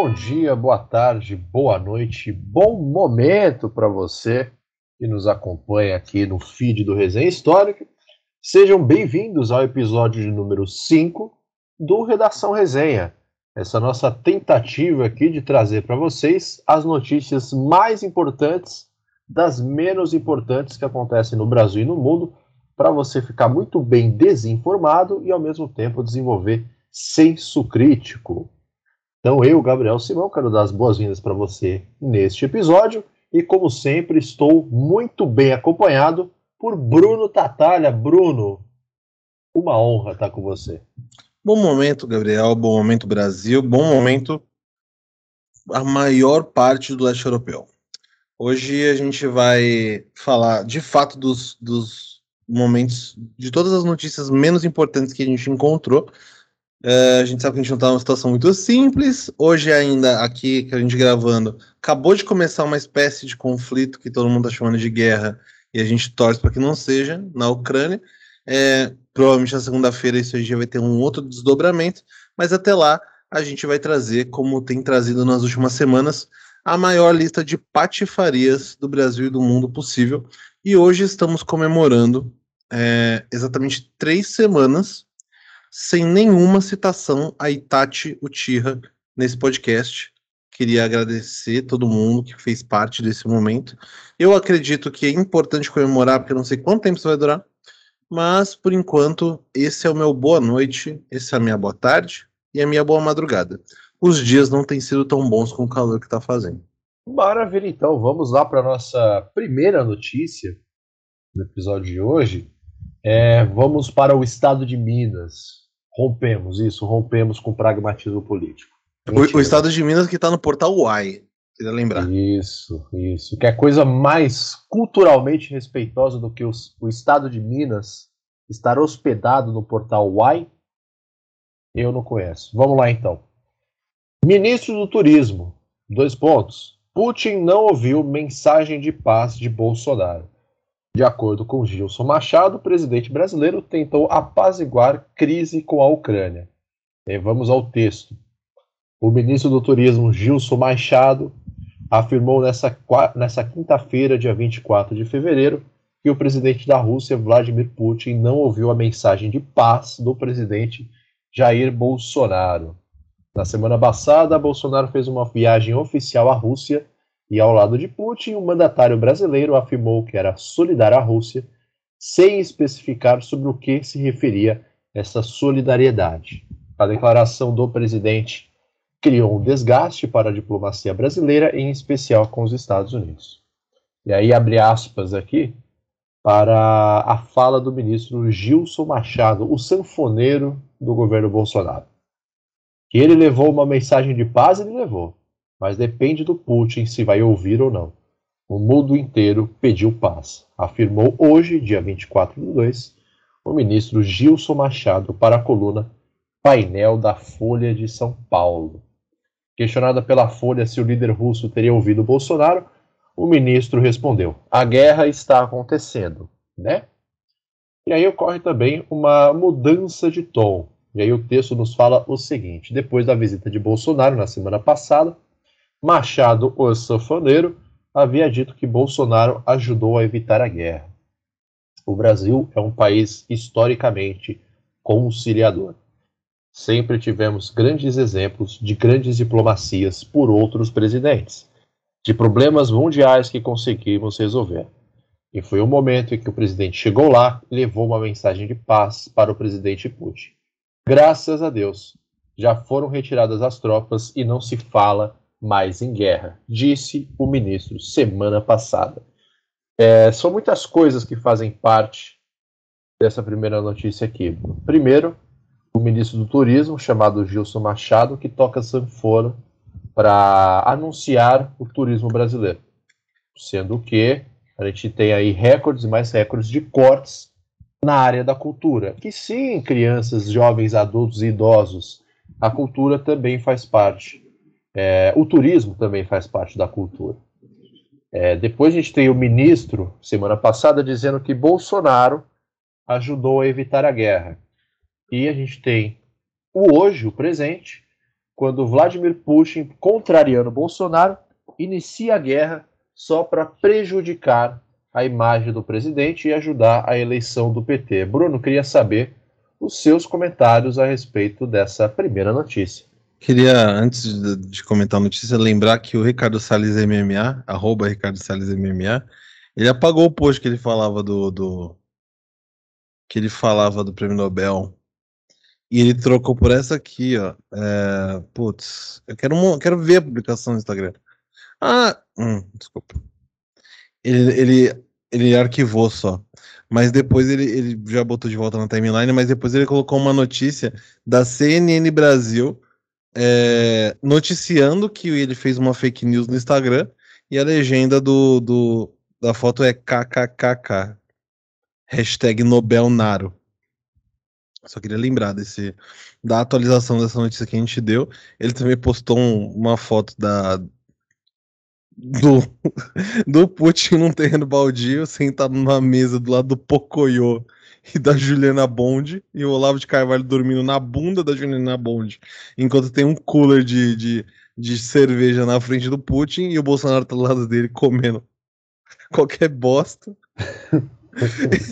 bom dia, boa tarde, boa noite, bom momento para você que nos acompanha aqui no feed do Resenha Histórica. Sejam bem-vindos ao episódio de número 5 do Redação Resenha. Essa nossa tentativa aqui de trazer para vocês as notícias mais importantes das menos importantes que acontecem no Brasil e no mundo, para você ficar muito bem desinformado e ao mesmo tempo desenvolver senso crítico. Então eu, Gabriel Simão, quero dar as boas-vindas para você neste episódio e como sempre estou muito bem acompanhado por Bruno Tatalha. Bruno, uma honra estar com você. Bom momento, Gabriel. Bom momento, Brasil. Bom momento, a maior parte do leste europeu. Hoje a gente vai falar de fato dos, dos momentos, de todas as notícias menos importantes que a gente encontrou é, a gente sabe que a gente não está numa situação muito simples. Hoje, ainda aqui que a gente gravando, acabou de começar uma espécie de conflito que todo mundo está chamando de guerra e a gente torce para que não seja na Ucrânia. É, provavelmente na segunda-feira isso aí já vai ter um outro desdobramento, mas até lá a gente vai trazer, como tem trazido nas últimas semanas, a maior lista de patifarias do Brasil e do mundo possível. E hoje estamos comemorando é, exatamente três semanas sem nenhuma citação a Itachi Uchiha nesse podcast. Queria agradecer todo mundo que fez parte desse momento. Eu acredito que é importante comemorar, porque eu não sei quanto tempo isso vai durar, mas por enquanto, esse é o meu boa noite, essa é a minha boa tarde e a minha boa madrugada. Os dias não têm sido tão bons com o calor que está fazendo. Maravilha, então vamos lá para nossa primeira notícia do episódio de hoje. É, vamos para o estado de Minas. Rompemos isso, rompemos com pragmatismo político. O, o, estado de Minas que está no portal UAI, queria lembrar. Isso, isso. Que é coisa mais culturalmente respeitosa do que os, o estado de Minas estar hospedado no portal UAI? Eu não conheço. Vamos lá então. Ministro do Turismo, dois pontos. Putin não ouviu mensagem de paz de Bolsonaro. De acordo com Gilson Machado, o presidente brasileiro tentou apaziguar crise com a Ucrânia. E vamos ao texto. O ministro do Turismo, Gilson Machado, afirmou nessa, nessa quinta-feira, dia 24 de fevereiro, que o presidente da Rússia, Vladimir Putin, não ouviu a mensagem de paz do presidente Jair Bolsonaro. Na semana passada, Bolsonaro fez uma viagem oficial à Rússia e ao lado de Putin, o mandatário brasileiro afirmou que era solidário à Rússia, sem especificar sobre o que se referia essa solidariedade. A declaração do presidente criou um desgaste para a diplomacia brasileira, em especial com os Estados Unidos. E aí abre aspas aqui para a fala do ministro Gilson Machado, o sanfoneiro do governo Bolsonaro. Que ele levou uma mensagem de paz, ele levou mas depende do Putin se vai ouvir ou não. O mundo inteiro pediu paz, afirmou hoje, dia 24 de 2, o ministro Gilson Machado para a coluna Painel da Folha de São Paulo. Questionada pela Folha se o líder russo teria ouvido Bolsonaro, o ministro respondeu: A guerra está acontecendo, né? E aí ocorre também uma mudança de tom. E aí o texto nos fala o seguinte: depois da visita de Bolsonaro na semana passada, Machado, o sanfoneiro, havia dito que Bolsonaro ajudou a evitar a guerra. O Brasil é um país historicamente conciliador. Sempre tivemos grandes exemplos de grandes diplomacias por outros presidentes, de problemas mundiais que conseguimos resolver. E foi o momento em que o presidente chegou lá e levou uma mensagem de paz para o presidente Putin. Graças a Deus, já foram retiradas as tropas e não se fala mais em guerra, disse o ministro semana passada. É, são muitas coisas que fazem parte dessa primeira notícia aqui. Primeiro, o ministro do Turismo, chamado Gilson Machado, que toca sanfona para anunciar o turismo brasileiro. Sendo que a gente tem aí recordes e mais recordes de cortes na área da cultura. Que sim, crianças, jovens, adultos e idosos, a cultura também faz parte é, o turismo também faz parte da cultura. É, depois a gente tem o ministro, semana passada, dizendo que Bolsonaro ajudou a evitar a guerra. E a gente tem o hoje, o presente, quando Vladimir Putin, contrariando Bolsonaro, inicia a guerra só para prejudicar a imagem do presidente e ajudar a eleição do PT. Bruno, queria saber os seus comentários a respeito dessa primeira notícia. Queria, antes de, de comentar a notícia, lembrar que o Ricardo Salles MMA, arroba Ricardo Salles MMA, ele apagou o post que ele falava do, do que ele falava do prêmio Nobel e ele trocou por essa aqui, ó. É, putz, eu quero, quero ver a publicação no Instagram. Ah, hum, desculpa. Ele, ele, ele arquivou só. Mas depois ele, ele já botou de volta na timeline, mas depois ele colocou uma notícia da CNN Brasil é, noticiando que ele fez uma fake news no Instagram e a legenda do, do da foto é kkkk. Hashtag Nobel Naro. Só queria lembrar desse, da atualização dessa notícia que a gente deu. Ele também postou um, uma foto da, do, do Putin num terreno baldio, sentado numa mesa do lado do Pocoyo e da Juliana Bond, e o Olavo de Carvalho dormindo na bunda da Juliana Bond, enquanto tem um cooler de, de, de cerveja na frente do Putin e o Bolsonaro tá do lado dele comendo qualquer bosta.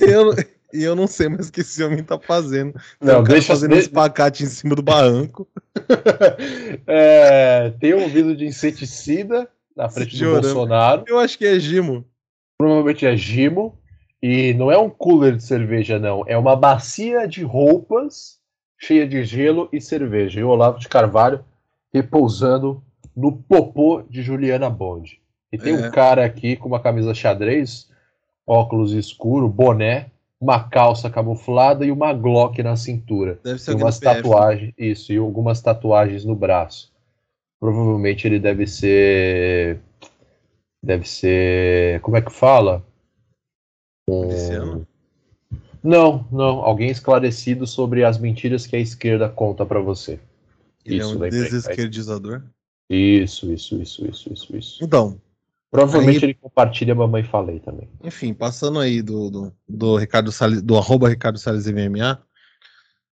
eu, e eu não sei mais o que esse homem tá fazendo. Não, deixa fazendo de... espacate em cima do barranco. é, tem um vidro de inseticida na frente do Bolsonaro. Eu acho que é Gimo. Provavelmente é Gimo. E não é um cooler de cerveja, não. É uma bacia de roupas cheia de gelo e cerveja. E o Olavo de Carvalho repousando no popô de Juliana Bond. E tem é. um cara aqui com uma camisa xadrez, óculos escuro, boné, uma calça camuflada e uma Glock na cintura. Deve ser e umas tatuagens, isso, e algumas tatuagens no braço. Provavelmente ele deve ser. Deve ser. Como é que fala? Um... Não, não. Alguém esclarecido sobre as mentiras que a esquerda conta para você. Ele isso, é um desesquerdizador? Isso, isso, isso, isso, isso, isso. Então, Provavelmente aí, ele compartilha a Mamãe Falei também. Enfim, passando aí do, do, do Ricardo Salles, do arroba Ricardo Salles MMA,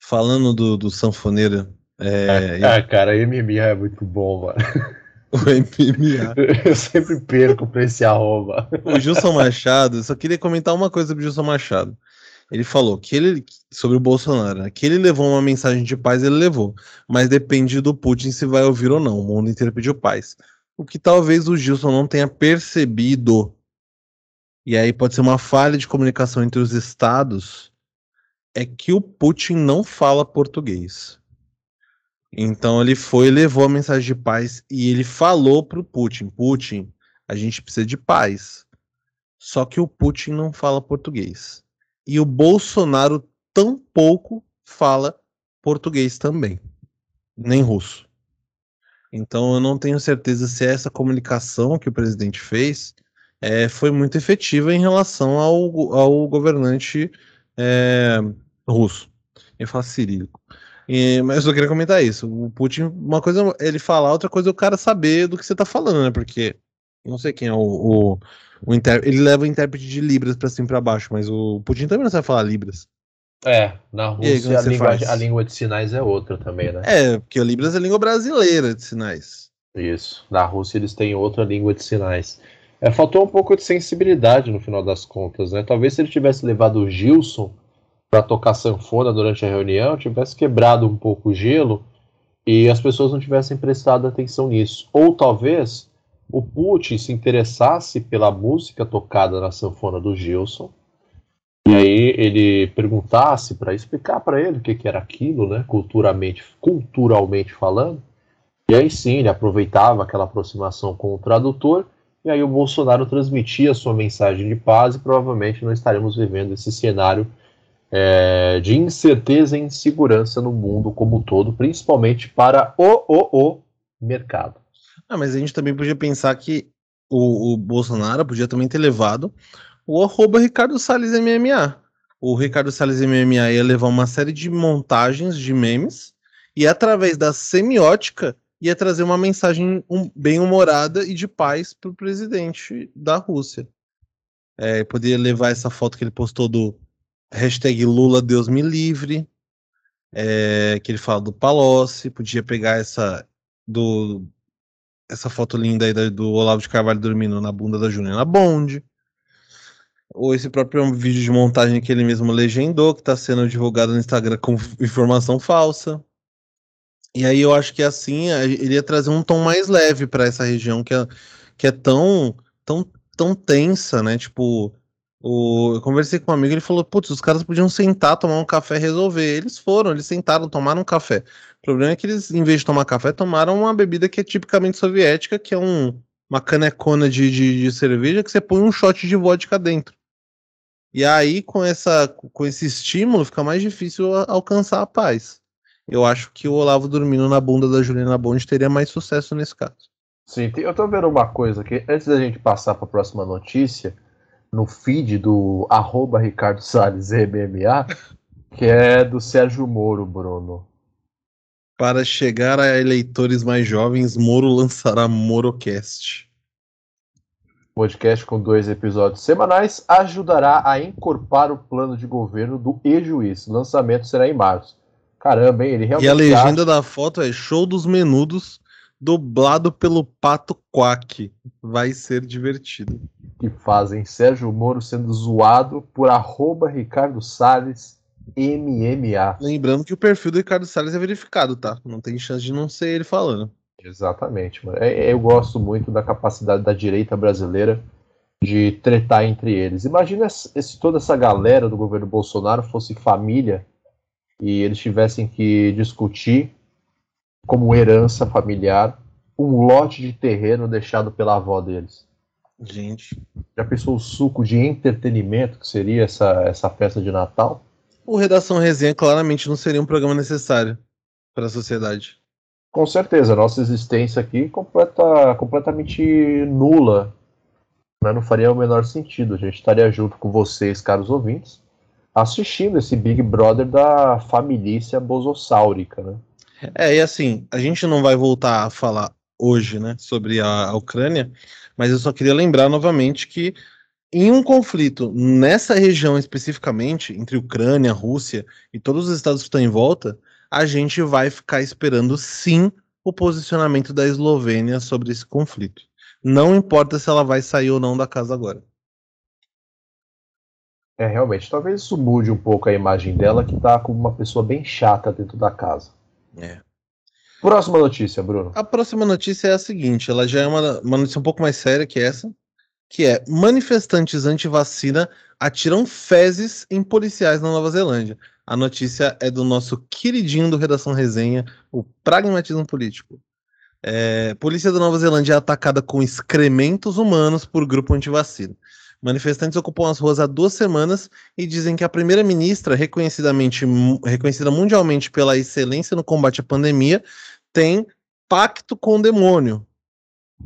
falando do, do sanfoneiro. É, ah, cara, MMA é muito bom, mano. O MMA. Eu sempre perco pra esse arroba. O Gilson Machado, só queria comentar uma coisa sobre o Gilson Machado. Ele falou que ele, sobre o Bolsonaro, né, que ele levou uma mensagem de paz, ele levou. Mas depende do Putin se vai ouvir ou não. O mundo inteiro pediu paz o que talvez o Gilson não tenha percebido, e aí pode ser uma falha de comunicação entre os estados, é que o Putin não fala português. Então ele foi, levou a mensagem de paz e ele falou para o Putin: Putin, a gente precisa de paz. Só que o Putin não fala português. E o Bolsonaro tampouco fala português também, nem russo. Então eu não tenho certeza se essa comunicação que o presidente fez é, foi muito efetiva em relação ao, ao governante é, russo. Eu falo cirílico. E, mas eu queria comentar isso. O Putin, uma coisa é ele falar, outra coisa é o cara saber do que você está falando, né? Porque não sei quem é o, o, o inter... ele leva o intérprete de Libras para cima e para baixo, mas o Putin também não sabe falar Libras. É, na Rússia aí, a, língua, a, língua, de sinais é outra também, né? É, porque o Libras é a língua brasileira de sinais. Isso. Na Rússia eles têm outra língua de sinais. É, faltou um pouco de sensibilidade no final das contas, né? Talvez se ele tivesse levado o Gilson para tocar sanfona durante a reunião, tivesse quebrado um pouco o gelo e as pessoas não tivessem prestado atenção nisso. Ou talvez o Putin se interessasse pela música tocada na sanfona do Gilson e aí ele perguntasse para explicar para ele o que, que era aquilo, né, culturalmente, culturalmente falando. E aí sim, ele aproveitava aquela aproximação com o tradutor, e aí o Bolsonaro transmitia sua mensagem de paz, e provavelmente não estaremos vivendo esse cenário é, de incerteza e insegurança no mundo como um todo, principalmente para o, o, o mercado. Ah, mas a gente também podia pensar que o, o Bolsonaro podia também ter levado o arroba Ricardo Salles MMA. O Ricardo Salles MMA ia levar uma série de montagens de memes e através da semiótica ia trazer uma mensagem um, bem humorada e de paz para o presidente da Rússia. É, poderia levar essa foto que ele postou do hashtag Lula Deus me livre, é, que ele fala do Palocci, podia pegar essa do essa foto linda aí do Olavo de Carvalho dormindo na bunda da Juliana Bond. Ou esse próprio vídeo de montagem que ele mesmo legendou, que está sendo divulgado no Instagram com informação falsa. E aí eu acho que assim ele ia trazer um tom mais leve para essa região que é, que é tão, tão, tão tensa, né? Tipo, o, eu conversei com um amigo, ele falou, putz, os caras podiam sentar, tomar um café resolver. Eles foram, eles sentaram, tomaram um café. O problema é que eles, em vez de tomar café, tomaram uma bebida que é tipicamente soviética, que é um, uma canecona de, de, de cerveja que você põe um shot de vodka dentro. E aí, com, essa, com esse estímulo, fica mais difícil alcançar a paz. Eu acho que o Olavo dormindo na bunda da Juliana Bond teria mais sucesso nesse caso. Sim, eu tô vendo uma coisa aqui. Antes da gente passar para a próxima notícia, no feed do arroba Ricardo Salles MMA, que é do Sérgio Moro, Bruno. Para chegar a eleitores mais jovens, Moro lançará Morocast. Podcast com dois episódios semanais ajudará a encorpar o plano de governo do e-juiz. O lançamento será em março. Caramba, hein? Ele realmente. E a legenda acha... da foto é Show dos Menudos, dublado pelo Pato Quack. Vai ser divertido que fazem Sérgio Moro sendo zoado por arroba Ricardo Salles MMA. Lembrando que o perfil do Ricardo Salles é verificado, tá? Não tem chance de não ser ele falando. Exatamente, mano. É, é, eu gosto muito da capacidade da direita brasileira de tretar entre eles. Imagina se toda essa galera do governo Bolsonaro fosse família e eles tivessem que discutir como herança familiar um lote de terreno deixado pela avó deles. Gente. Já pensou o suco de entretenimento que seria essa, essa festa de Natal? O Redação Resenha claramente não seria um programa necessário para a sociedade. Com certeza, nossa existência aqui completa, completamente nula. Né? Não faria o menor sentido. A gente estaria junto com vocês, caros ouvintes, assistindo esse Big Brother da família bosossáurica, né? É, e assim, a gente não vai voltar a falar hoje, né, sobre a, a Ucrânia, mas eu só queria lembrar novamente que em um conflito nessa região especificamente, entre Ucrânia, Rússia e todos os estados que estão em volta, a gente vai ficar esperando sim o posicionamento da Eslovênia sobre esse conflito. Não importa se ela vai sair ou não da casa agora. É, realmente, talvez isso mude um pouco a imagem dela, que tá como uma pessoa bem chata dentro da casa. É. Próxima notícia, Bruno. A próxima notícia é a seguinte: ela já é uma, uma notícia um pouco mais séria que essa, que é manifestantes anti-vacina atiram fezes em policiais na Nova Zelândia. A notícia é do nosso queridinho do Redação Resenha, o pragmatismo político. É, polícia da Nova Zelândia é atacada com excrementos humanos por grupo anti-vacina. Manifestantes ocupam as ruas há duas semanas e dizem que a primeira-ministra, reconhecidamente reconhecida mundialmente pela excelência no combate à pandemia, tem pacto com o demônio.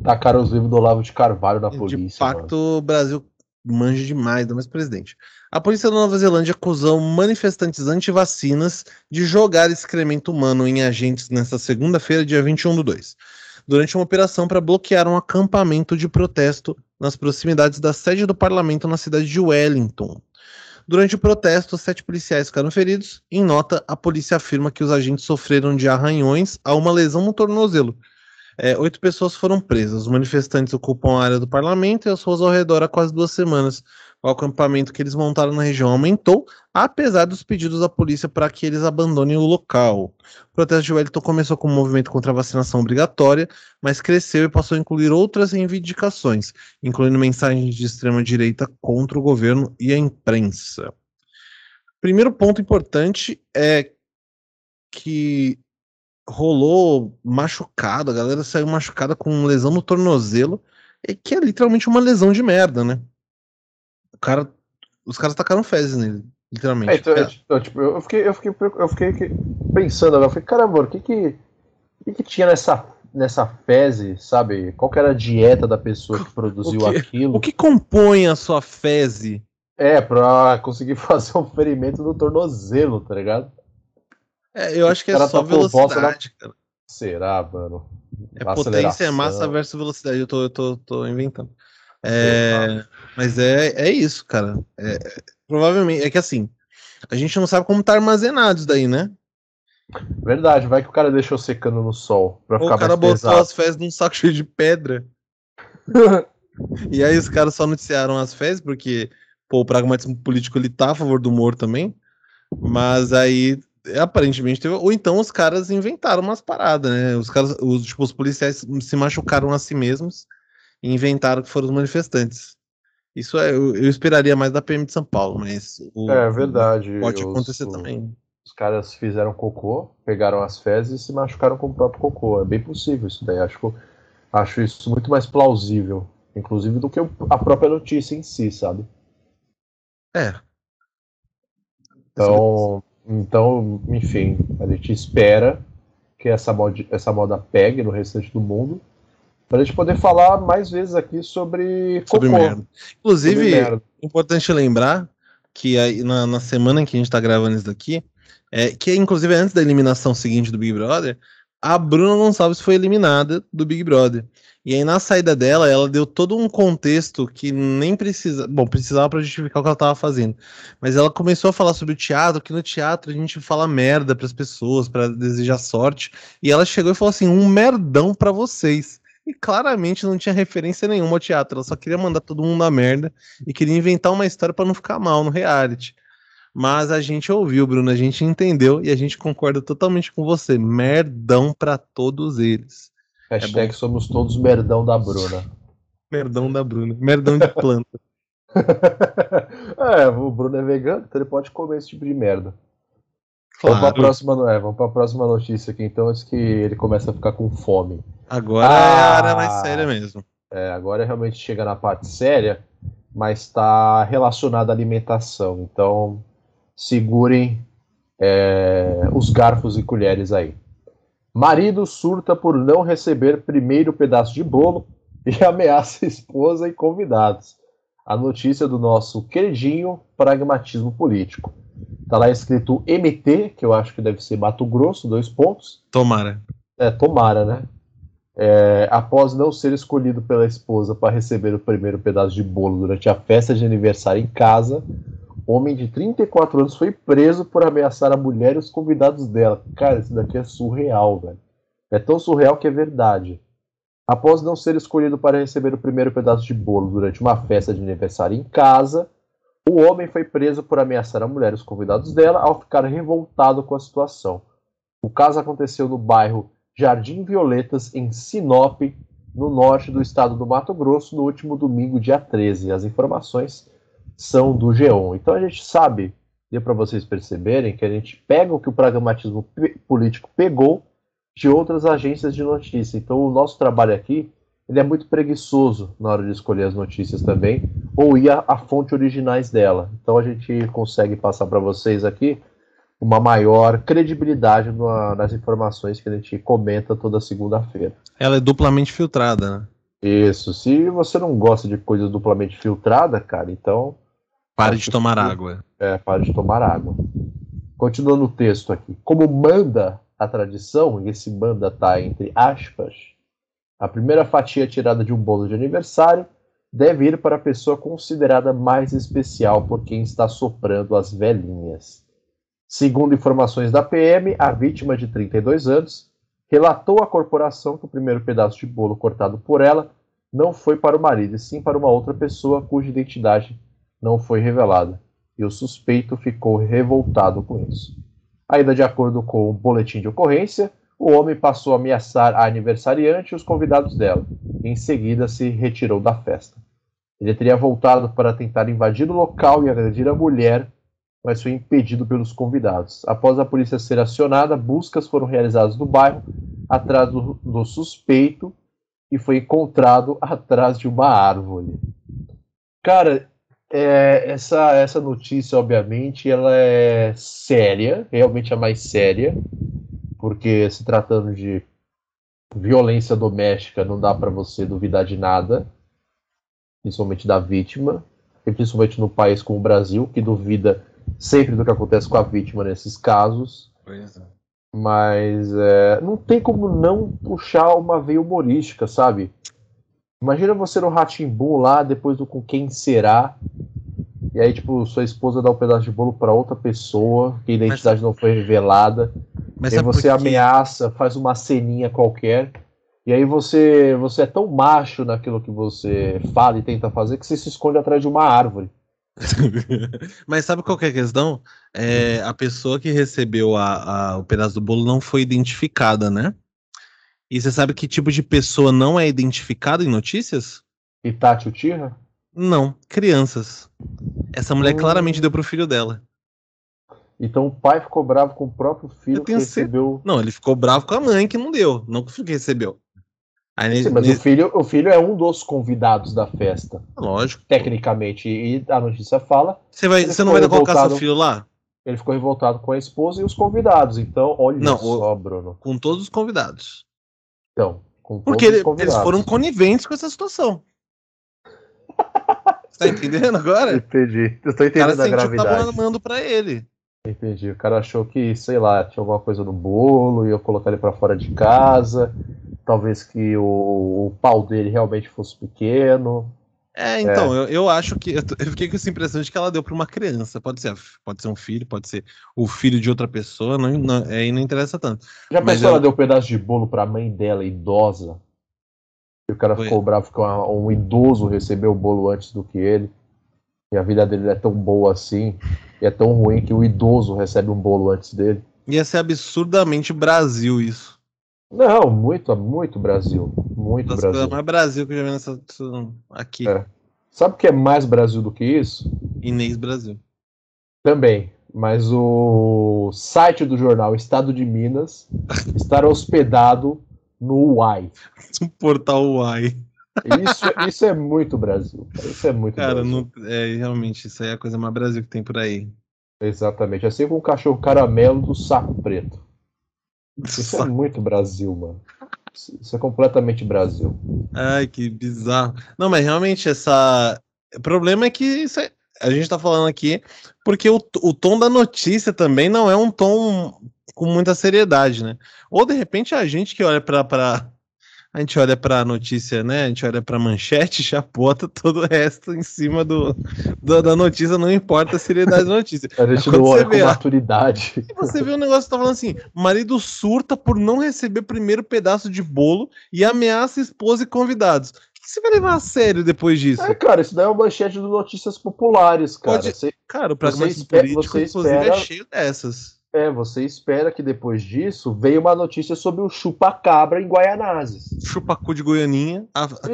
Tacaram os livros do Olavo de Carvalho na polícia. De pacto, o Brasil manja demais, do mais presidente. A polícia da Nova Zelândia acusou manifestantes anti-vacinas de jogar excremento humano em agentes nesta segunda-feira, dia 21 do 2, durante uma operação para bloquear um acampamento de protesto nas proximidades da sede do parlamento na cidade de Wellington. Durante o protesto, sete policiais ficaram feridos. Em nota, a polícia afirma que os agentes sofreram de arranhões a uma lesão no tornozelo. É, oito pessoas foram presas. Os manifestantes ocupam a área do parlamento e as ruas ao redor há quase duas semanas o acampamento que eles montaram na região aumentou, apesar dos pedidos da polícia para que eles abandonem o local. O protesto de Wellington começou com um movimento contra a vacinação obrigatória, mas cresceu e passou a incluir outras reivindicações, incluindo mensagens de extrema-direita contra o governo e a imprensa. Primeiro ponto importante é que rolou machucado, a galera saiu machucada com lesão no tornozelo, que é literalmente uma lesão de merda, né? O cara, os caras tacaram fezes nele, literalmente. É, então, é. então, tipo, eu fiquei, eu fiquei, eu fiquei pensando agora, eu falei, caramba, o que que, o que que tinha nessa, nessa feze, sabe? Qual era a dieta da pessoa que produziu o que, aquilo? O que compõe a sua feze? É, pra conseguir fazer um ferimento no tornozelo, tá ligado? É, eu acho que é só velocidade, cara. Será, mano? É potência, é massa versus velocidade. Eu tô, eu tô, tô inventando. É, mas é, é isso, cara. É, provavelmente, é que assim, a gente não sabe como tá armazenado isso daí, né? Verdade, vai que o cara deixou secando no sol pra Ou ficar o cara mais botou pesado. as fezes num saco cheio de pedra. e aí os caras só noticiaram as fezes porque, pô, o pragmatismo político ele tá a favor do humor também. Mas aí, aparentemente, teve... ou então os caras inventaram umas paradas, né? Os caras, os, tipo, os policiais se machucaram a si mesmos e inventaram que foram os manifestantes. Isso é, eu, eu esperaria mais da PM de São Paulo, mas o- É verdade. pode os- acontecer o- também. Os caras fizeram cocô, pegaram as fezes e se machucaram com o próprio cocô. É bem possível isso daí. Acho, acho isso muito mais plausível, inclusive, do que a própria notícia em si, sabe? É. Então, então, enfim, a gente espera que essa moda, essa moda pegue no restante do mundo para a gente poder falar mais vezes aqui sobre cocô. Sobre merda. Inclusive, Sobre merda. importante lembrar que aí na, na semana em que a gente tá gravando isso daqui, é, que inclusive antes da eliminação seguinte do Big Brother, a Bruna Gonçalves foi eliminada do Big Brother. E aí na saída dela, ela deu todo um contexto que nem precisa, bom, precisava para justificar o que ela tava fazendo. Mas ela começou a falar sobre o teatro, que no teatro a gente fala merda pras pessoas, para desejar sorte, e ela chegou e falou assim: "Um merdão pra vocês". E claramente não tinha referência nenhuma ao teatro, ela só queria mandar todo mundo na merda e queria inventar uma história para não ficar mal no reality. Mas a gente ouviu, Bruno, a gente entendeu e a gente concorda totalmente com você. Merdão pra todos eles. Hashtag somos todos merdão da Bruna. Merdão da Bruna. Merdão de planta. é, o Bruno é vegano, então ele pode comer esse tipo de merda. Vamos, pra Claro. próxima, é, vamos pra próxima notícia aqui, então, antes que ele comece a ficar com fome. Agora é Ah. a área mais séria mesmo. É, agora realmente chega na parte séria, mas está relacionada à alimentação. Então, segurem é, os garfos e colheres aí. Marido surta por não receber primeiro pedaço de bolo e ameaça esposa e convidados. A notícia do nosso queridinho pragmatismo político. Tá lá escrito MT, que eu acho que deve ser Mato Grosso, dois pontos. Tomara. É, tomara, né? É, após não ser escolhido pela esposa para receber o primeiro pedaço de bolo durante a festa de aniversário em casa, homem de 34 anos foi preso por ameaçar a mulher e os convidados dela. Cara, isso daqui é surreal, velho. É tão surreal que é verdade. Após não ser escolhido para receber o primeiro pedaço de bolo durante uma festa de aniversário em casa, o homem foi preso por ameaçar a mulher e os convidados dela ao ficar revoltado com a situação. O caso aconteceu no bairro Jardim Violetas, em Sinop, no norte do estado do Mato Grosso, no último domingo, dia 13. As informações são do G1. Então a gente sabe, deu para vocês perceberem, que a gente pega o que o pragmatismo político pegou de outras agências de notícia. Então o nosso trabalho aqui ele é muito preguiçoso na hora de escolher as notícias também, ou ir à, à fonte originais dela. Então a gente consegue passar para vocês aqui uma maior credibilidade na- nas informações que a gente comenta toda segunda-feira. Ela é duplamente filtrada, né? Isso. Se você não gosta de coisa duplamente filtrada, cara, então Pare de tomar que- água. é, pare de tomar água. Continuando o texto aqui. Como manda a tradição, e esse manda tá entre aspas, a primeira fatia tirada de um bolo de aniversário deve ir para a pessoa considerada mais especial por quem está soprando as velhinhas. Segundo informações da PM, a vítima de 32 anos relatou à corporação que o primeiro pedaço de bolo cortado por ela não foi para o marido, e sim para uma outra pessoa cuja identidade não foi revelada. E o suspeito ficou revoltado com isso. Ainda de acordo com o boletim de ocorrência, o homem passou a ameaçar a aniversariante e os convidados dela. Em seguida, se retirou da festa. Ele teria voltado para tentar invadir o local e agredir a mulher, mas foi impedido pelos convidados. Após a polícia ser acionada, buscas foram realizadas no bairro atrás do, do suspeito e foi encontrado atrás de uma árvore. Cara, é, essa, essa notícia, obviamente, ela é séria, realmente a mais séria, porque se tratando de violência doméstica, não dá para você duvidar de nada, principalmente da vítima, e principalmente no país como o Brasil, que duvida sempre do que acontece com a vítima nesses casos. Pois é. Mas é, não tem como não puxar uma veia humorística, sabe? Imagina você no Ratimbu lá, depois do Com Quem Será, e aí, tipo, sua esposa dá um pedaço de bolo pra outra pessoa, que a identidade não foi revelada, Mas e aí você ameaça, faz uma ceninha qualquer, e aí você, você é tão macho naquilo que você fala e tenta fazer que você se esconde atrás de uma árvore. Mas sabe qual que é a questão? É, a pessoa que recebeu a, a, o pedaço do bolo não foi identificada, né? E você sabe que tipo de pessoa não é identificada em notícias? Itachi Uchiha? Não, crianças. Essa mulher hum. claramente deu pro filho dela. Então o pai ficou bravo com o próprio filho que recebeu. Não, ele ficou bravo com a mãe que não deu, não com o filho que recebeu. Aí, Sim, mas nesse... o, filho, o filho é um dos convidados da festa. Lógico. Tecnicamente, e a notícia fala. Você, vai, você não vai colocar seu filho lá? Ele ficou revoltado com a esposa e os convidados. Então, olha não, só, Bruno. Com todos os convidados. Então, Porque ele, eles foram coniventes com essa situação. Você tá entendendo agora? Entendi. Eu tô entendendo o cara a gravidade. Tava mandando pra ele. Entendi. O cara achou que, sei lá, tinha alguma coisa no bolo, ia colocar ele para fora de casa, talvez que o, o, pau dele realmente fosse pequeno. É, então, é. Eu, eu acho que. Eu, fiquei com essa impressão de que ela deu para uma criança. Pode ser, pode ser um filho, pode ser o filho de outra pessoa, não, não, aí não interessa tanto. Já pensou, ela deu um pedaço de bolo para a mãe dela, idosa? E o cara Foi. ficou bravo porque um idoso recebeu o bolo antes do que ele. E a vida dele é tão boa assim. E é tão ruim que o idoso recebe um bolo antes dele. Ia ser absurdamente Brasil isso. Não, muito, muito Brasil. Muito Nossa, Brasil. É mais Brasil que eu já vi nessa, aqui. É. Sabe o que é mais Brasil do que isso? Inês Brasil. Também. Mas o site do jornal Estado de Minas estará hospedado no Uai. No portal Uai. Isso, isso é muito Brasil. Isso é muito Cara, Brasil. Não, é, realmente, isso aí é a coisa mais Brasil que tem por aí. Exatamente. Assim como o cachorro caramelo do saco preto. Isso é muito Brasil, mano. Isso é completamente Brasil. Ai, que bizarro. Não, mas realmente essa. O problema é que é... a gente tá falando aqui porque o, o tom da notícia também não é um tom com muita seriedade, né? Ou de repente a gente que olha para a gente olha para a notícia, né? A gente olha para a manchete, já bota todo o resto em cima do, do, da notícia, não importa a seriedade da notícia. A gente não olha com maturidade. E você vê um negócio que tá falando assim: marido surta por não receber primeiro pedaço de bolo e ameaça esposa e convidados. O que você vai levar a sério depois disso? É, cara, isso daí é uma manchete de notícias populares, cara. Pode... Você, cara, o pragmatismo político, espera... inclusive, é cheio dessas. É, você espera que depois disso venha uma notícia sobre o chupa-cabra em Guaianazes. Chupacu de Goianinha.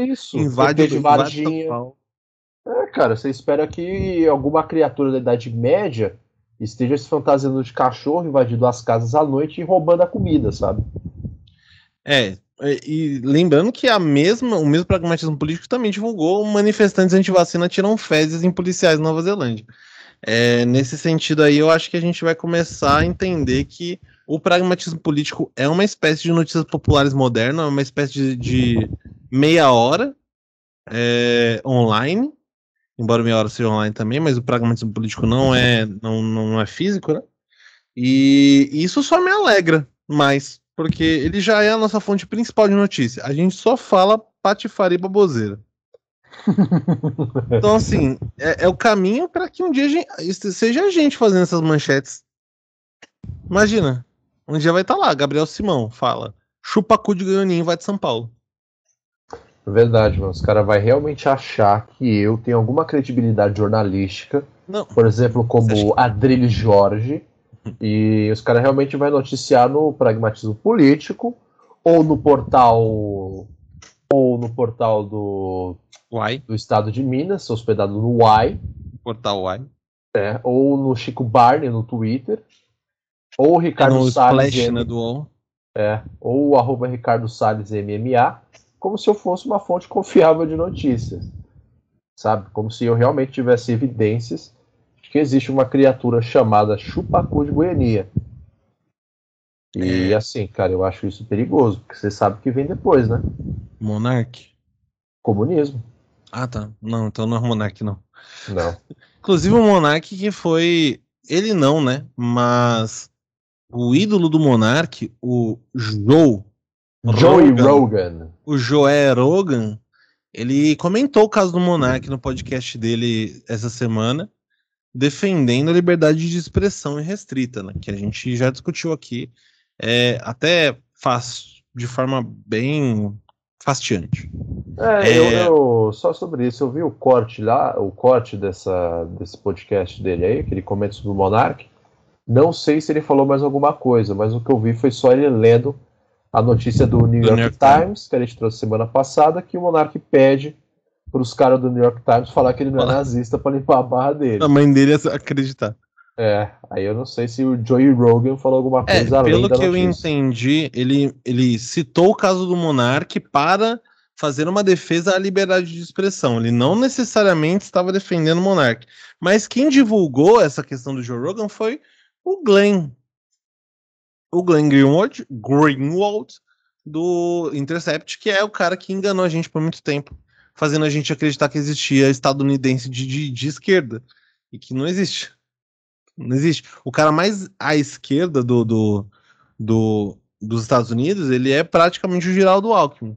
Isso. Invade de Varginha. É, cara, você espera que alguma criatura da Idade Média esteja se fantasiando de cachorro, invadindo as casas à noite e roubando a comida, sabe? É, e lembrando que a mesma, o mesmo pragmatismo político também divulgou manifestantes anti-vacina tiram fezes em policiais na Nova Zelândia. É, nesse sentido aí, eu acho que a gente vai começar a entender que o pragmatismo político é uma espécie de notícias populares moderna, é uma espécie de, de meia hora é, online, embora meia hora seja online também, mas o pragmatismo político não é, não, não é físico, né? E isso só me alegra mais, porque ele já é a nossa fonte principal de notícia. A gente só fala patifaria e baboseira. então, assim, é, é o caminho para que um dia a gente, seja a gente fazendo essas manchetes. Imagina, um dia vai estar tá lá, Gabriel Simão fala: chupacu de Goianinho vai de São Paulo. Verdade, mano. Os caras vão realmente achar que eu tenho alguma credibilidade jornalística. Não. Por exemplo, como Adrilho Jorge. e os caras realmente vão noticiar no pragmatismo político ou no portal ou no portal do Uai. do estado de Minas, hospedado no Uai. Portal Uai. É, ou no Chico Barney no Twitter. Ou o Ricardo no Salles. Splash, M... né, do É, ou arroba Ricardo Salles MMA, como se eu fosse uma fonte confiável de notícias. Sabe? Como se eu realmente tivesse evidências de que existe uma criatura chamada Chupacu de Goiania. E é. assim, cara, eu acho isso perigoso, porque você sabe o que vem depois, né? Monarque. Comunismo. Ah, tá. Não, então não é o Monark, não. Não. Inclusive o Monark que foi. Ele não, né? Mas o ídolo do Monark, o Joe. Joey Rogan, Rogan. O Joe Rogan, ele comentou o caso do Monark no podcast dele essa semana, defendendo a liberdade de expressão irrestrita, né? Que a gente já discutiu aqui é até faz de forma bem fastiante. É, é... Eu, eu, só sobre isso, eu vi o corte lá, o corte dessa, desse podcast dele aí, que ele comenta sobre o Monark. Não sei se ele falou mais alguma coisa, mas o que eu vi foi só ele lendo a notícia do New, do York, New York Times, Times, que a gente trouxe semana passada, que o Monark pede para os caras do New York Times falar que ele não é nazista para limpar a barra dele. A mãe dele acreditar. É, aí eu não sei se o Joey Rogan falou alguma é, coisa é, além Pelo que eu entendi, ele, ele citou o caso do Monark para fazer uma defesa à liberdade de expressão. Ele não necessariamente estava defendendo o Monark. Mas quem divulgou essa questão do Joe Rogan foi o Glenn. O Glenn Greenwald, Greenwald do Intercept, que é o cara que enganou a gente por muito tempo, fazendo a gente acreditar que existia estadunidense de, de, de esquerda. E que não existe. Não existe. O cara mais à esquerda do, do, do, dos Estados Unidos, ele é praticamente o Geraldo Alckmin.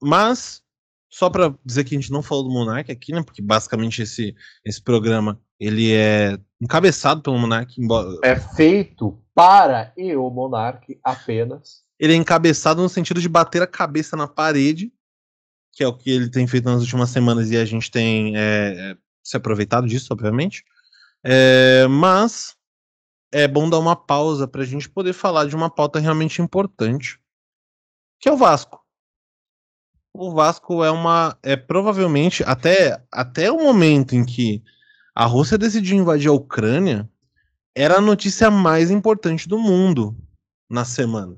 Mas, só para dizer que a gente não falou do Monark aqui, né? Porque basicamente esse, esse programa ele é encabeçado pelo Monark. Embora... É feito para e o Monark apenas. Ele é encabeçado no sentido de bater a cabeça na parede, que é o que ele tem feito nas últimas semanas e a gente tem é, é se aproveitado disso, obviamente. É, mas é bom dar uma pausa para a gente poder falar de uma pauta realmente importante, que é o Vasco. O Vasco é uma. É provavelmente, até, até o momento em que a Rússia decidiu invadir a Ucrânia, era a notícia mais importante do mundo na semana.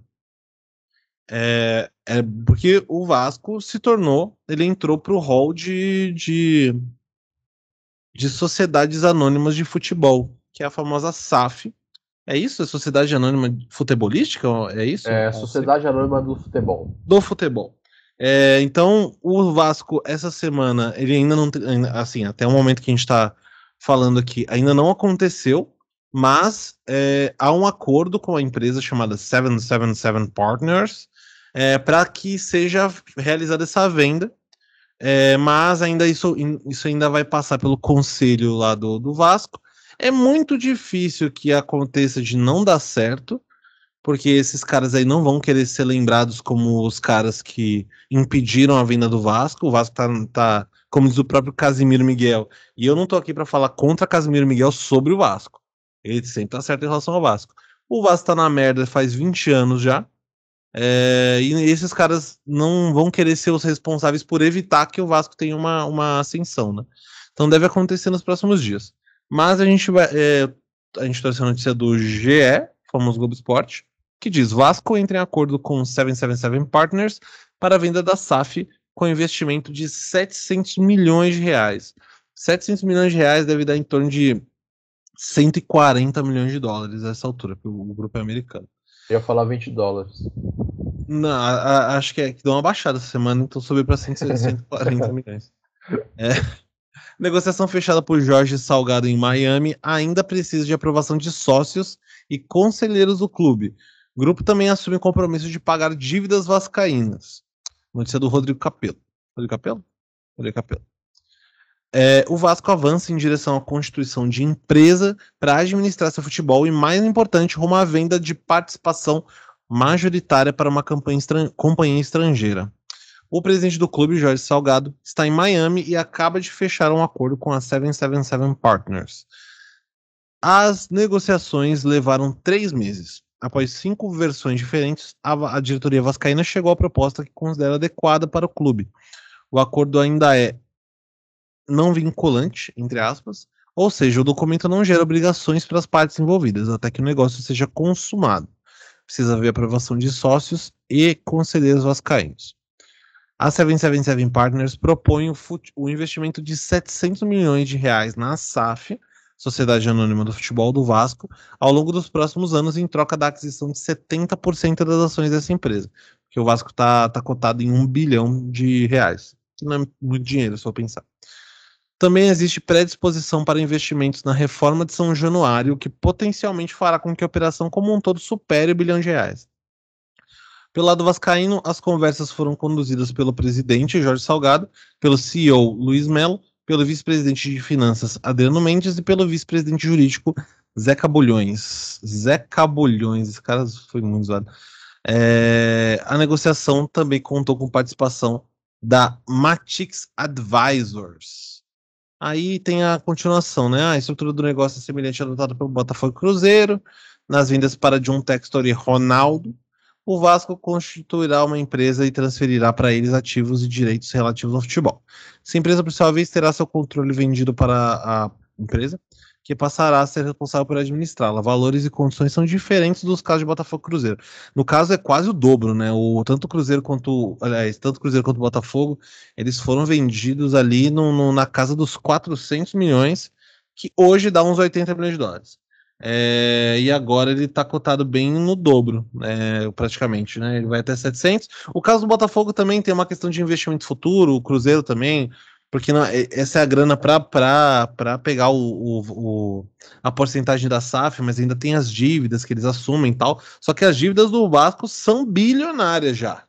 É, é porque o Vasco se tornou, ele entrou para o hall de, de de sociedades anônimas de futebol, que é a famosa SAF. É isso? É Sociedade Anônima Futebolística? É isso? É, Sociedade Anônima do Futebol. Do futebol. É, então, o Vasco, essa semana, ele ainda não. Assim, até o momento que a gente está falando aqui, ainda não aconteceu, mas é, há um acordo com a empresa chamada 777 Partners é, para que seja realizada essa venda é, mas ainda isso, isso ainda vai passar pelo conselho lá do, do Vasco. É muito difícil que aconteça de não dar certo, porque esses caras aí não vão querer ser lembrados como os caras que impediram a venda do Vasco. O Vasco tá, tá como diz o próprio Casimiro Miguel. E eu não tô aqui para falar contra Casimiro Miguel sobre o Vasco. Ele sempre tá certo em relação ao Vasco. O Vasco tá na merda faz 20 anos já. É, e esses caras não vão querer ser os responsáveis por evitar que o Vasco tenha uma, uma ascensão, né? Então deve acontecer nos próximos dias. Mas a gente vai. É, a gente trouxe a notícia do GE, famoso Globo Esporte, que diz: Vasco entra em acordo com 777 Partners para a venda da SAF com investimento de 700 milhões de reais. 700 milhões de reais deve dar em torno de 140 milhões de dólares a essa altura, porque o grupo é americano. Eu ia falar 20 dólares. Não, a, a, acho que, é, que deu uma baixada essa semana, então subiu para 140 milhões. É. Negociação fechada por Jorge Salgado em Miami ainda precisa de aprovação de sócios e conselheiros do clube. O grupo também assume o compromisso de pagar dívidas vascaínas. Notícia do Rodrigo Capello. Rodrigo Capello? Rodrigo Capello. É, o Vasco avança em direção à constituição de empresa para administrar seu futebol e, mais importante, rumo à venda de participação majoritária para uma estran companhia estrangeira. O presidente do clube, Jorge Salgado, está em Miami e acaba de fechar um acordo com a 777 Partners. As negociações levaram três meses. Após cinco versões diferentes, a, a diretoria vascaína chegou à proposta que considera adequada para o clube. O acordo ainda é não vinculante, entre aspas, ou seja, o documento não gera obrigações para as partes envolvidas, até que o negócio seja consumado. Precisa haver aprovação de sócios e conselheiros vascaínos. A 777 Partners propõe o, o, investimento de 700 milhões de reais na SAF, Sociedade Anônima do Futebol do Vasco, ao longo dos próximos anos, em troca da aquisição de 70% das ações dessa empresa, que o Vasco está tá cotado em um bilhão de reais, que não é muito dinheiro, só pensar. Também existe predisposição para investimentos na reforma de São Januário, que potencialmente fará com que a operação como um todo supere o bilhão de reais. Pelo lado vascaíno, as conversas foram conduzidas pelo presidente Jorge Salgado, pelo CEO Luiz Melo, pelo vice-presidente de finanças Adriano Mendes e pelo vice-presidente jurídico Zé Cabulhões. Zé Cabulhões, esse cara foi muito zoado. É, a negociação também contou com participação da Matix Advisors. Aí tem a continuação, né? A estrutura do negócio é semelhante adotada pelo Botafogo Cruzeiro, nas vindas para John Textor e Ronaldo. O Vasco constituirá uma empresa e transferirá para eles ativos e direitos relativos ao futebol. Essa empresa, por sua vez, terá seu controle vendido para a empresa, que passará a ser responsável por administrá-la. Valores e condições são diferentes dos casos de Botafogo Cruzeiro. No caso é quase o dobro, né? O tanto o Cruzeiro quanto, aliás, tanto o Cruzeiro quanto o Botafogo, eles foram vendidos ali no, no, na casa dos 400 milhões, que hoje dá uns 80 milhões de dólares. É, e agora ele está cotado bem no dobro, é, praticamente, né? Ele vai até 700. O caso do Botafogo também tem uma questão de investimento futuro, o Cruzeiro também, porque não, essa é a grana para pegar o, o, o, a porcentagem da SAF, mas ainda tem as dívidas que eles assumem e tal. Só que as dívidas do Vasco são bilionárias já.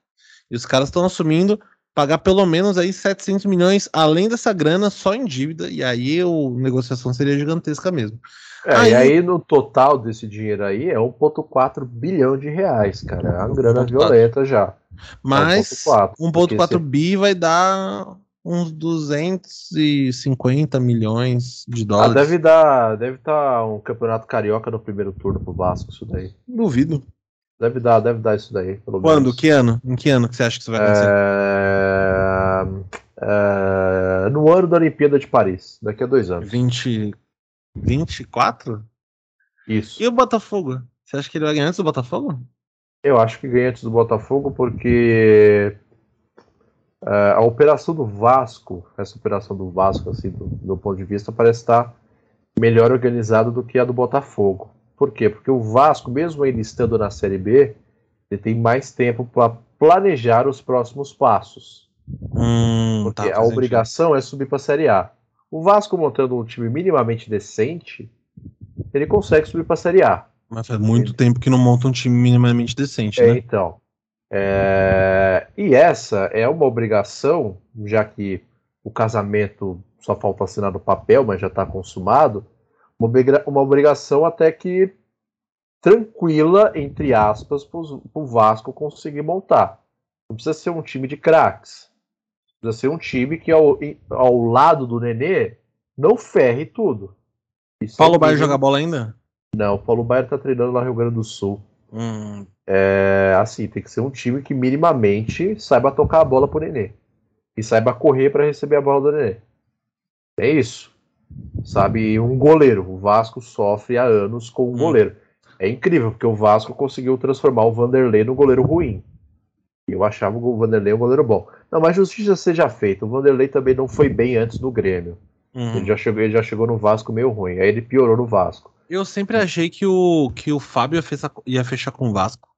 E os caras estão assumindo pagar pelo menos aí 700 milhões além dessa grana só em dívida, e aí a negociação seria gigantesca mesmo. É, aí, e aí no total desse dinheiro aí é 1,4 bilhão de reais, cara. É uma grana violenta já. Mas é 1,4 bi vai dar uns 250 milhões de dólares. Ah, deve dar, deve estar tá um campeonato carioca no primeiro turno pro Vasco, isso daí. Duvido. Deve dar, deve dar isso daí. Quando? Menos. Que ano? Em que ano que você acha que isso vai acontecer? É... É... No ano da Olimpíada de Paris, daqui a dois anos. 20... 24? Isso. E o Botafogo? Você acha que ele vai ganhar antes do Botafogo? Eu acho que ganha antes do Botafogo porque Uh, a operação do Vasco, essa operação do Vasco, assim, do, do ponto de vista, parece estar melhor organizada do que a do Botafogo. Por quê? Porque o Vasco, mesmo ele estando na Série B, ele tem mais tempo para planejar os próximos passos. Hum, porque tá, a obrigação sentido. é subir para a Série A. O Vasco montando um time minimamente decente, ele consegue subir para a Série A. Mas faz muito ele... tempo que não monta um time minimamente decente, é, né? Então. É, e essa é uma obrigação, já que o casamento só falta assinar no papel, mas já está consumado, uma, obrigação até que tranquila, entre aspas, para o Vasco conseguir montar. Não precisa ser um time de craques. Precisa ser um time que, ao, ao lado do Nenê, não ferre tudo. Isso Paulo é Baier joga bola ainda? Não, o Paulo Baier está treinando lá no Rio Grande do Sul. Hum. É, assim, tem que ser um time que minimamente saiba tocar a bola pro Nenê. E saiba correr para receber a bola do Nenê. É isso. Sabe, um goleiro. O Vasco sofre há anos com um hum. goleiro. É incrível, porque o Vasco conseguiu transformar o Vanderlei no goleiro ruim. Eu achava o Vanderlei um goleiro bom. Não, mas justiça seja feita. O Vanderlei também não foi bem antes do Grêmio. Uhum. Ele, já chegou, ele já chegou no Vasco meio ruim. Aí ele piorou no Vasco. Eu sempre achei que o, que o Fábio ia fechar, com o Vasco.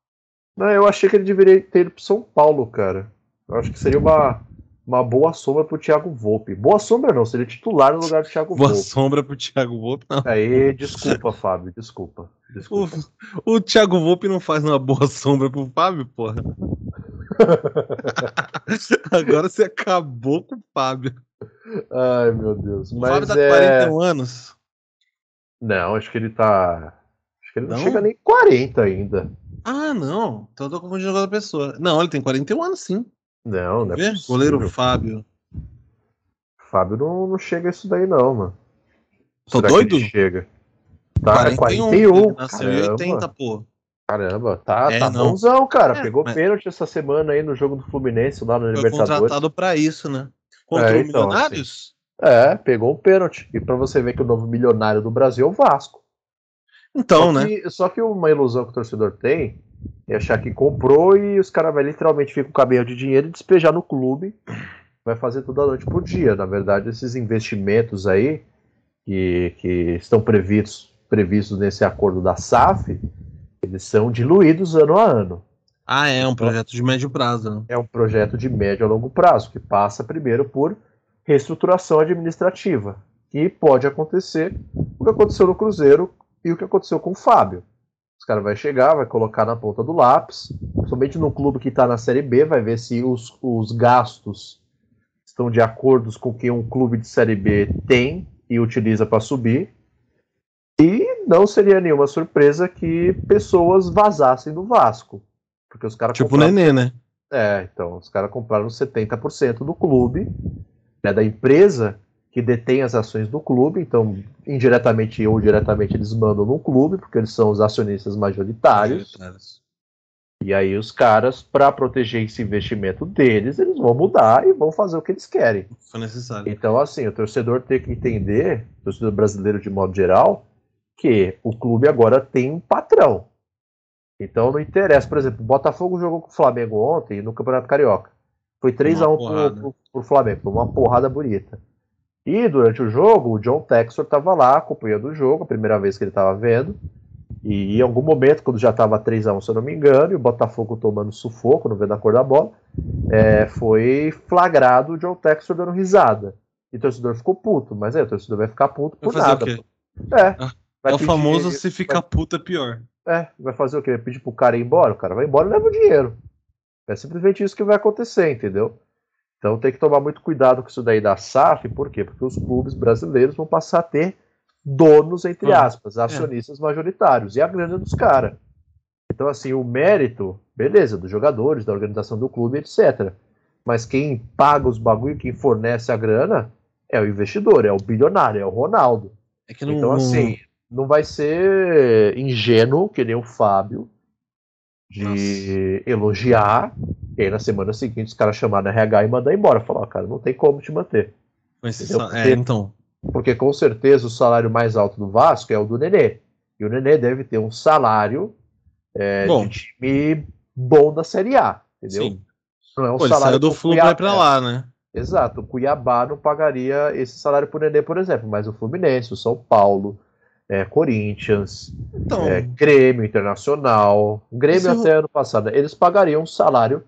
Não, eu achei que ele deveria ter ido pro São Paulo, cara. Eu acho que seria uma, uma boa sombra pro Thiago Volpe. Boa sombra não, seria titular no lugar do Thiago boa Volpe. Boa sombra pro Thiago Volpe, não. Aí, desculpa, Fábio, desculpa. desculpa. O, o Thiago Volpe não faz uma boa sombra pro Fábio, porra. Agora você acabou com o Fábio. Ai, meu Deus. O Mas Fábio tá é... 41 anos. Não, acho que ele tá. Acho que ele não, não chega nem 40 ainda. Ah, não. Então eu tô confundindo com outra pessoa. Não, ele tem 41 anos, sim. Não, não é Goleiro Fábio. Fábio não, não chega isso daí, não, mano. Tô Será doido? chega. Tá, 41. 41 nasceu em 80, pô. Caramba, tá, é, tá bonzão, cara. É, Pegou mas... pênalti essa semana aí no jogo do Fluminense lá no Foi Libertadores. Foi contratado pra isso, né? Contra é, o então, Milionários? Assim. É, pegou um pênalti. E para você ver que o novo milionário do Brasil é o Vasco. Então, só né? Que, só que uma ilusão que o torcedor tem é achar que comprou e os caras vai literalmente ficar com o cabelo de dinheiro e despejar no clube. Vai fazer toda noite por dia. Na verdade, esses investimentos aí que, que estão previstos, previstos nesse acordo da SAF, eles são diluídos ano a ano. Ah, é um projeto de médio prazo. Né? É um projeto de médio a longo prazo, que passa primeiro por reestruturação administrativa. E pode acontecer o que aconteceu no Cruzeiro e o que aconteceu com o Fábio. Os caras vai chegar, vai colocar na ponta do lápis, somente no clube que está na Série B, vai ver se os, os gastos estão de acordo com o que um clube de Série B tem e utiliza para subir. E não seria nenhuma surpresa que pessoas vazassem do Vasco. Porque os caras Tipo o Nenê, né? É, então, os caras compraram 70% do clube, né, da empresa que detém as ações do clube, então, indiretamente ou diretamente eles mandam no clube, porque eles são os acionistas majoritários. E aí os caras, para proteger esse investimento deles, eles vão mudar e vão fazer o que eles querem. Foi necessário. Então, assim, o torcedor tem que entender, o torcedor brasileiro de modo geral, que o clube agora tem um patrão. Então não interessa. Por exemplo, o Botafogo jogou com o Flamengo ontem no Campeonato Carioca. Foi 3x1 pro, pro, pro Flamengo, uma porrada bonita. E durante o jogo, o John Textor estava lá acompanhando o jogo, a primeira vez que ele estava vendo. E em algum momento, quando já estava 3x1, se eu não me engano, e o Botafogo tomando sufoco, não vendo a cor da bola, é, foi flagrado o John Textor dando risada. E o torcedor ficou puto, mas aí o torcedor vai ficar puto por nada. É. Ah, é o famoso se ficar vai, puto é pior. É, vai fazer o quê? Vai pedir pro cara ir embora? O cara vai embora e leva o dinheiro. É simplesmente isso que vai acontecer, entendeu? Então tem que tomar muito cuidado com isso daí da SAF, por quê? Porque os clubes brasileiros vão passar a ter donos, entre ah, aspas, é. acionistas é. majoritários, e a grana dos caras. Então, assim, o mérito, beleza, dos jogadores, da organização do clube, etc. Mas quem paga os bagulho, quem fornece a grana, é o investidor, é o bilionário, é o Ronaldo. É não, então, assim, não vai ser ingênuo, que nem o Fábio, de Nossa. elogiar, e aí na semana seguinte os caras chamaram na RH e mandar embora. Falar, cara, não tem como te manter. Porque, é, então. Porque com certeza o salário mais alto do Vasco é o do Nenê. E o Nenê deve ter um salário é, bom. de time bom da Série A, entendeu? Sim. Não é um Pô, salário do Flu vai pra lá, né? Exato. O Cuiabá não pagaria esse salário pro Nenê, por exemplo, mas o Fluminense, o São Paulo, é, Corinthians, então, é, Grêmio Internacional, Grêmio até ano passado, eles pagariam um salário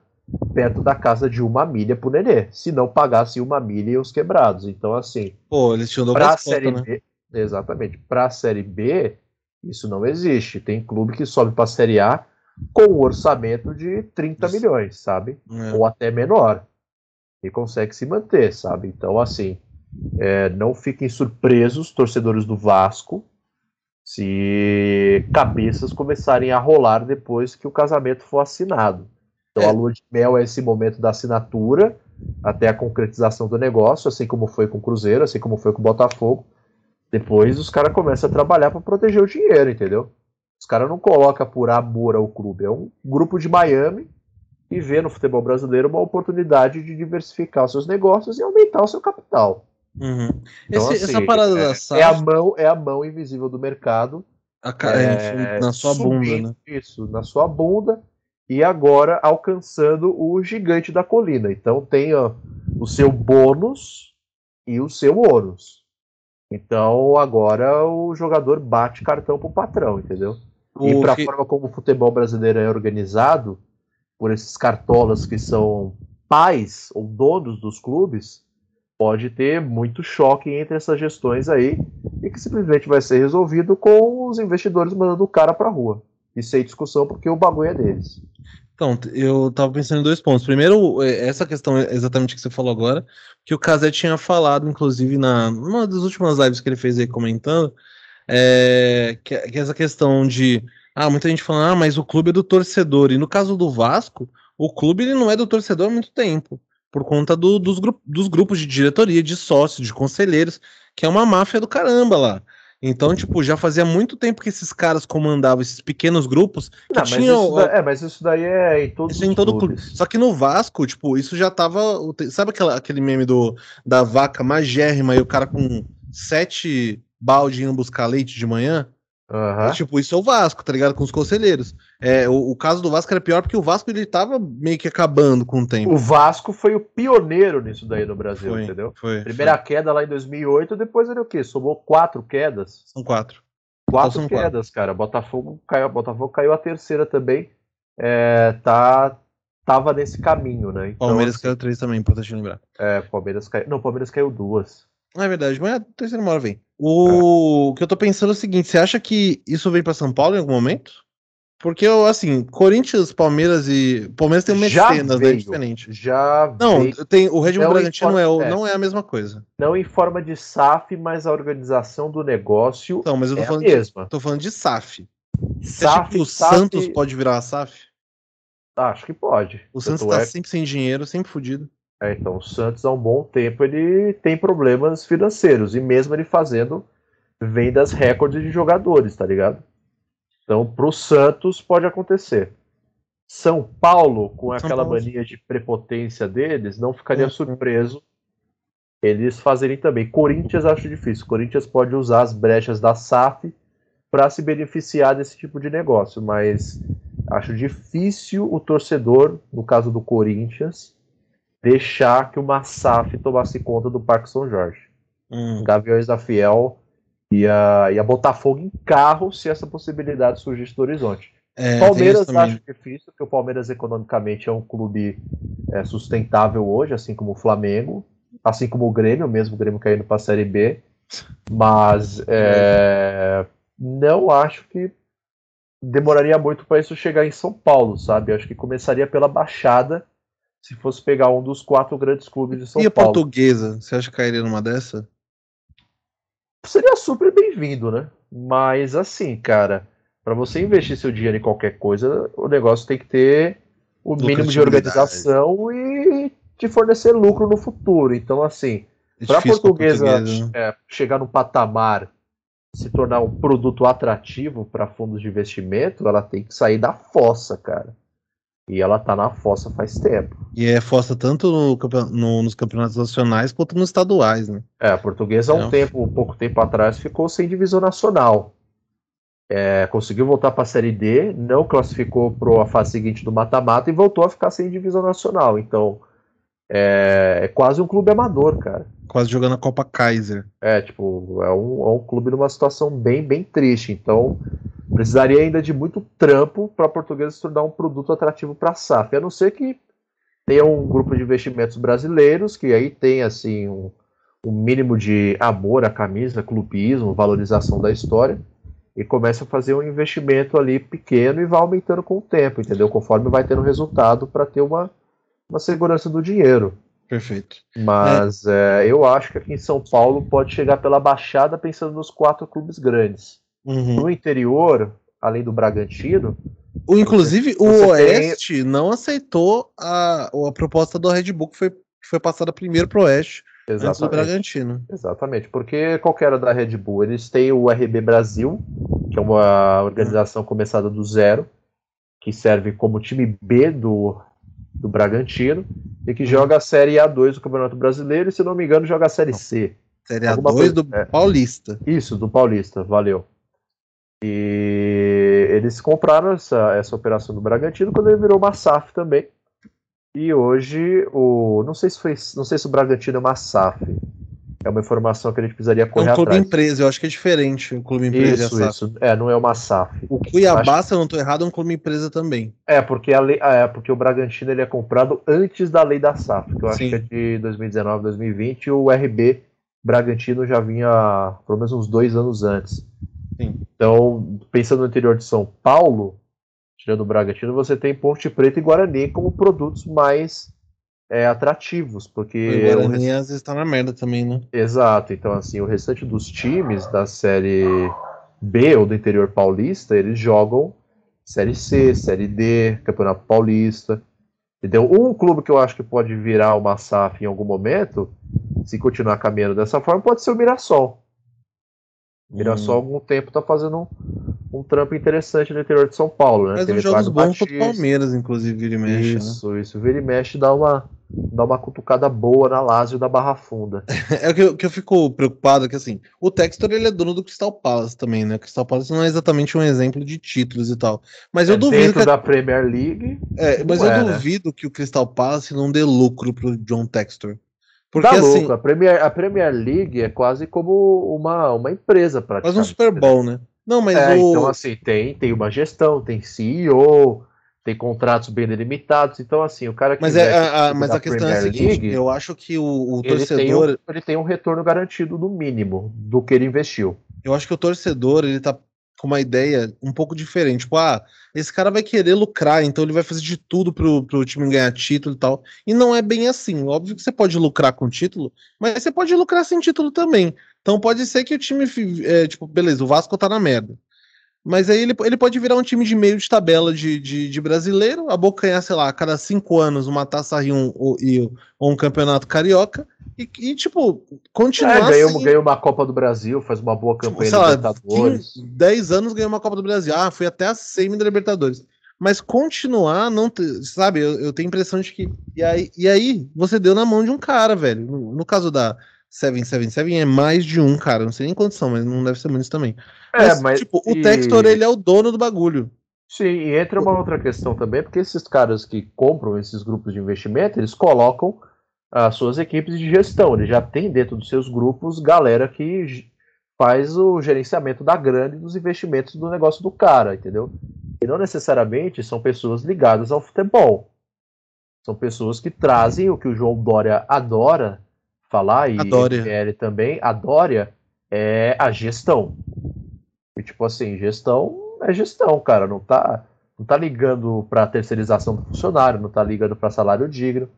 perto da casa de uma milha pro Nenê, se não pagasse uma milha e os quebrados. Então, assim. Pô, eles tinham pra série né? B, Exatamente. Pra Série B, isso não existe. Tem clube que sobe pra Série A com um orçamento de 30 isso. milhões, sabe? É. Ou até menor. E consegue se manter, sabe? Então, assim. É, não fiquem surpresos, torcedores do Vasco, se cabeças começarem a rolar depois que o casamento for assinado. Então é. a lua de mel é esse momento da assinatura até a concretização do negócio, assim como foi com o Cruzeiro, assim como foi com o Botafogo. Depois os caras começam a trabalhar para proteger o dinheiro, entendeu? Os caras não colocam por amor ao clube, é um grupo de Miami que vê no futebol brasileiro uma oportunidade de diversificar os seus negócios e aumentar o seu capital. Uhum. Então, Esse, assim, essa parada é, da SAF... é a mão é a mão invisível do mercado é, na sua bunda, né? Isso, na sua bunda e agora alcançando o gigante da colina. Então tem ó, o seu bônus e o seu ônus. Então agora o jogador bate cartão pro patrão, entendeu? O e para a que... forma como o futebol brasileiro é organizado, por esses cartolas que são pais ou donos dos clubes, pode ter muito choque entre essas gestões aí e que simplesmente vai ser resolvido com os investidores mandando o cara para rua. E sem discussão, porque o bagulho é deles. Então, eu tava pensando em dois pontos. Primeiro, é, essa questão exatamente que você falou agora, que o Casé tinha falado, inclusive, na numa das últimas lives que ele fez aí comentando, é, que, que essa questão de. Ah, muita gente falando, ah, mas o clube é do torcedor. E no caso do Vasco, o clube ele não é do torcedor há muito tempo por conta do, dos, gru dos grupos de diretoria, de sócios, de conselheiros, que é uma máfia do caramba lá. Então, tipo, já fazia muito tempo que esses caras comandavam esses pequenos grupos. Que Não, tinham, mas é, mas isso daí é em todos isso é em todo clube. Só que no Vasco, tipo, isso já tava. Sabe aquela, aquele meme do, da vaca magérrima e o cara com sete balde indo buscar leite de manhã? Uhum. Tipo, isso é o Vasco, tá ligado? Com os conselheiros. É, o, o, caso do Vasco era pior porque o Vasco ele tava meio que acabando com o tempo. O Vasco foi o pioneiro nisso daí no Brasil, foi, entendeu? Foi, Primeira foi. queda lá em 2008, depois ele o quê? Somou quatro quedas. São quatro. Quatro são quedas, quatro. cara. Botafogo caiu, Botafogo caiu a terceira também. É, tá, tava nesse caminho, né? Então, Palmeiras assim, caiu três também, importante lembrar. É, Palmeiras caiu. Não, Palmeiras caiu duas. É verdade, mas a terceira hora vem. O é. que eu tô pensando é o seguinte: você acha que isso vem para São Paulo em algum momento? Porque, eu, assim, Corinthians, Palmeiras e. Palmeiras tem uma Já né? veio. Diferente. Já Não, veio, tem, o Red Bull Não Bragantino é, o- é. não é a mesma coisa. não em forma de SAF, mas a organização do negócio Não, mas eu tô é a falando, de, mesma. tô falando de SAF. SAF, que o SAF, Santos pode virar a SAF? Acho que pode. O Santos tá é sempre sem dinheiro, sempre fudido. É, então, o Santos há um bom tempo ele tem problemas financeiros e mesmo ele fazendo vendas recordes de jogadores, tá ligado? Então, pro Santos pode acontecer. São Paulo, com São aquela Paulo. mania de prepotência deles, não ficaria Uhum. surpreso eles fazerem também. Corinthians acho difícil. Corinthians pode usar as brechas da SAF para se beneficiar desse tipo de negócio, mas acho difícil o torcedor, no caso do Corinthians, deixar que uma SAF tomasse conta do Parque São Jorge. Hum. Gaviões da Fiel ia, ia botar fogo em carro se essa possibilidade surgisse do horizonte. É, Palmeiras acho difícil, porque o Palmeiras economicamente é um clube é, sustentável hoje, assim como o Flamengo, assim como o Grêmio, mesmo o Grêmio caindo para a Série B. Mas é, não acho que demoraria muito para isso chegar em São Paulo, sabe? Acho que começaria pela Baixada, se fosse pegar um dos quatro grandes clubes de São E a Paulo. portuguesa? Você acha que cairia numa dessa? seria super bem-vindo, né? Mas assim, cara, para você investir seu dinheiro em qualquer coisa, o negócio tem que ter o mínimo de organização e te fornecer lucro no futuro. Então, assim, É para a portuguesa portuguesa, né? é, chegar num patamar, se tornar um produto atrativo para fundos de investimento, ela tem que sair da fossa, cara. E ela tá na fossa faz tempo. E é força tanto no no- nos campeonatos nacionais quanto nos estaduais, né? É, a portuguesa há um É. tempo, pouco tempo atrás, ficou sem divisão nacional. É, conseguiu voltar para a Série D, não classificou para a fase seguinte do mata-mata e voltou a ficar sem divisão nacional. Então, é, é quase um clube amador, cara. Quase jogando a Copa Kaiser. É, tipo, é um, é um clube numa situação bem, bem triste. Então, precisaria ainda de muito trampo para a portuguesa se tornar um produto atrativo para a SAF. A não ser que tenha um grupo de investimentos brasileiros que aí tem, assim, um, um mínimo de amor à camisa, clubismo, valorização da história e comece a fazer um investimento ali pequeno e vai aumentando com o tempo, entendeu? Conforme vai tendo resultado para ter uma, uma segurança do dinheiro. Perfeito. Mas é, eu acho que aqui em São Paulo pode chegar pela Baixada pensando nos quatro clubes grandes. Uhum. No interior, além do Bragantino, O, inclusive, o você tem- Oeste não aceitou a, a proposta do Red Bull que foi, que foi passada primeiro pro Oeste, antes do exatamente, Bragantino. exatamente, porque qual que era da Red Bull? Eles têm o RB Brasil, que é uma organização começada do zero, que serve como time B do, do Bragantino, e que joga a Série A2 do Campeonato Brasileiro, e se não me engano, joga a Série C. Série A2 Alguma coisa- do é. Paulista. Isso, do Paulista, valeu. E eles compraram essa, essa operação do Bragantino quando ele virou uma SAF também. E hoje o. Não sei se foi. Não sei se o Bragantino é uma SAF. É uma informação que a gente precisaria É correr um clube atrás. empresa, eu acho que é diferente o clube empresa e a Isso, SAF. isso. É, não é uma SAF. O Cuiabá, se eu não tô errado, é um clube empresa também. É, porque, a lei, é, porque o Bragantino ele é comprado antes da lei da SAF, que eu acho Sim. que é de 2019, 2020, e o RB Bragantino já vinha pelo menos uns dois anos antes. Sim. Então, pensando no interior de São Paulo, tirando o Bragantino, você tem Ponte Preta e Guarani como produtos mais é, atrativos, porque o Guarani às vezes tá na merda também, né? Exato, então assim, o restante dos times da série B ou do interior paulista, eles jogam série C, série D, Campeonato Paulista. Entendeu? Um clube que eu acho que pode virar uma SAF em algum momento, se continuar caminhando dessa forma, pode ser o Mirassol. Mirassol há algum tempo tá fazendo um, um trampo interessante no interior de São Paulo, né? Mas Tem uns jogos bons contra o Palmeiras, inclusive, vira e mexe. né? Isso, isso. Vira e mexe dá uma, dá uma cutucada boa na Lazio da Barra Funda. É o que eu, que eu fico preocupado, que assim, o Textor ele é dono do Crystal Palace também, né? O Crystal Palace não é exatamente um exemplo de títulos e tal. Mas eu É duvido dentro que. da Premier League, é, mas eu é, né? duvido que o Crystal Palace não dê lucro pro John Textor. Porque Dá assim, louco. A Premier, a Premier League é quase como uma, uma empresa praticamente. um Super Bowl, né? Não, mas É, o. então assim, tem, tem uma gestão, tem CEO, tem contratos bem delimitados. Então assim, o cara que mas, é, a, a- mas a questão é a Premier seguinte: League, eu acho que o, o ele, tem torcedor. um, ele tem um retorno garantido no mínimo do que ele investiu. Eu acho que o torcedor, ele tá com uma ideia um pouco diferente. Tipo, ah, esse cara vai querer lucrar, então ele vai fazer de tudo pro, pro time ganhar título e tal. E não é bem assim. Óbvio que você pode lucrar com título, mas você pode lucrar sem título também. Então pode ser que o time, é, tipo, beleza, o Vasco tá na merda. Mas aí ele, ele pode virar um time de meio de tabela de, de, de brasileiro, abocanhar, sei lá, a cada cinco anos uma taça Rio ou, ou um campeonato carioca. E, e tipo, continuar. É, ganhou, ganhou uma Copa do Brasil, faz uma boa tipo, campanha tipo, Libertadores. 10 anos ganhou uma Copa do Brasil. Ah, fui até a semi da Libertadores. Mas continuar, não. Sabe, eu, eu tenho a impressão de que. E aí, e aí, você deu na mão de um cara, velho. No, no caso da, 777 é mais de um, cara. Não sei nem quantos são, mas não deve ser muitos também. É, mas, mas tipo, e... o Textor, ele é o dono do bagulho. Sim, e entra uma outra questão também, porque esses caras que compram esses grupos de investimento, eles colocam as suas equipes de gestão. Eles já têm dentro dos seus grupos galera que faz o gerenciamento da grana e dos investimentos do negócio do cara, entendeu? E não necessariamente são pessoas ligadas ao futebol. São pessoas que trazem o que o João Dória adora, falar, e ele também, a Dória é a gestão. E, tipo assim, gestão é gestão, cara. Não tá, não tá ligando para terceirização do funcionário, não tá ligando para salário digno,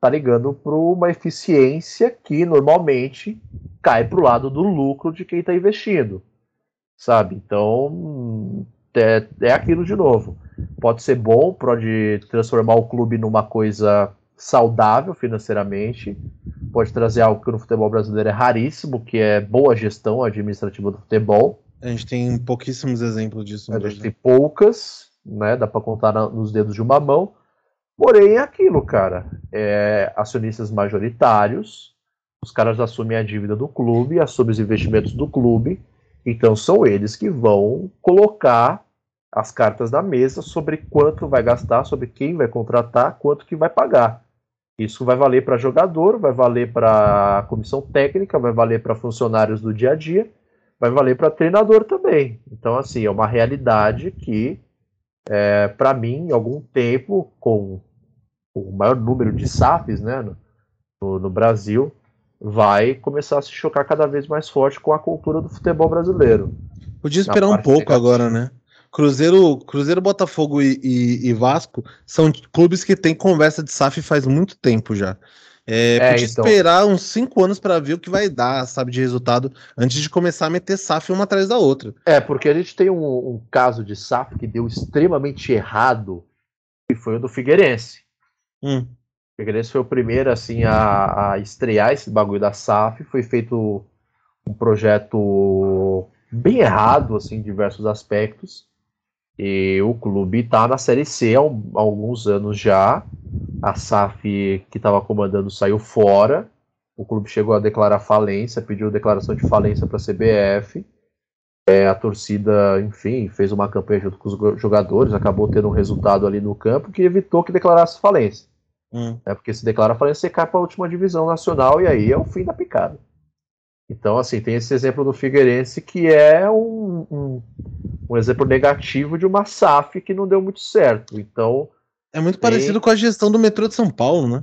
tá ligando para uma eficiência que normalmente cai pro lado do lucro de quem está investindo, sabe? Então é, é aquilo de novo. Pode ser bom, pode transformar o clube numa coisa saudável financeiramente, pode trazer algo que no futebol brasileiro é raríssimo, que é boa gestão administrativa do futebol. A gente tem pouquíssimos exemplos disso. A gente tem poucas, né? Dá para contar nos dedos de uma mão. Porém, é aquilo, cara. É, acionistas majoritários, os caras assumem a dívida do clube, assumem os investimentos do clube, então são eles que vão colocar as cartas na mesa sobre quanto vai gastar, sobre quem vai contratar, quanto que vai pagar. Isso vai valer para jogador, vai valer para comissão técnica, vai valer para funcionários do dia a dia, vai valer para treinador também. Então, assim, é uma realidade que, é, para mim, em algum tempo, com o maior número de SAFs né, no, no Brasil, vai começar a se chocar cada vez mais forte com a cultura do futebol brasileiro. Podia esperar um pouco negativa. agora, né? Cruzeiro, Cruzeiro, Botafogo e, e, e, Vasco são clubes que têm conversa de SAF faz muito tempo já. É, é podia então... esperar uns cinco anos para ver o que vai dar, sabe, de resultado, antes de começar a meter SAF uma atrás da outra. É, porque a gente tem um, um caso de SAF que deu extremamente errado, que foi o do Figueirense. Hum. O Figueirense foi o primeiro, assim, a, a estrear esse bagulho da SAF, foi feito um projeto bem errado, assim, em diversos aspectos. E o clube está na Série C há, há, alguns anos já. A SAF que estava comandando saiu fora. O clube chegou a declarar falência, pediu declaração de falência para a CBF. É, a torcida, enfim, fez uma campanha junto com os jogadores, acabou tendo um resultado ali no campo que evitou que declarasse falência. Hum. É porque se declara falência, você cai para a última divisão nacional e aí é o fim da picada. Então, assim, tem esse exemplo do Figueirense que é um, um, um, exemplo negativo de uma SAF que não deu muito certo. Então. É muito tem... parecido com a gestão do metrô de São Paulo, né?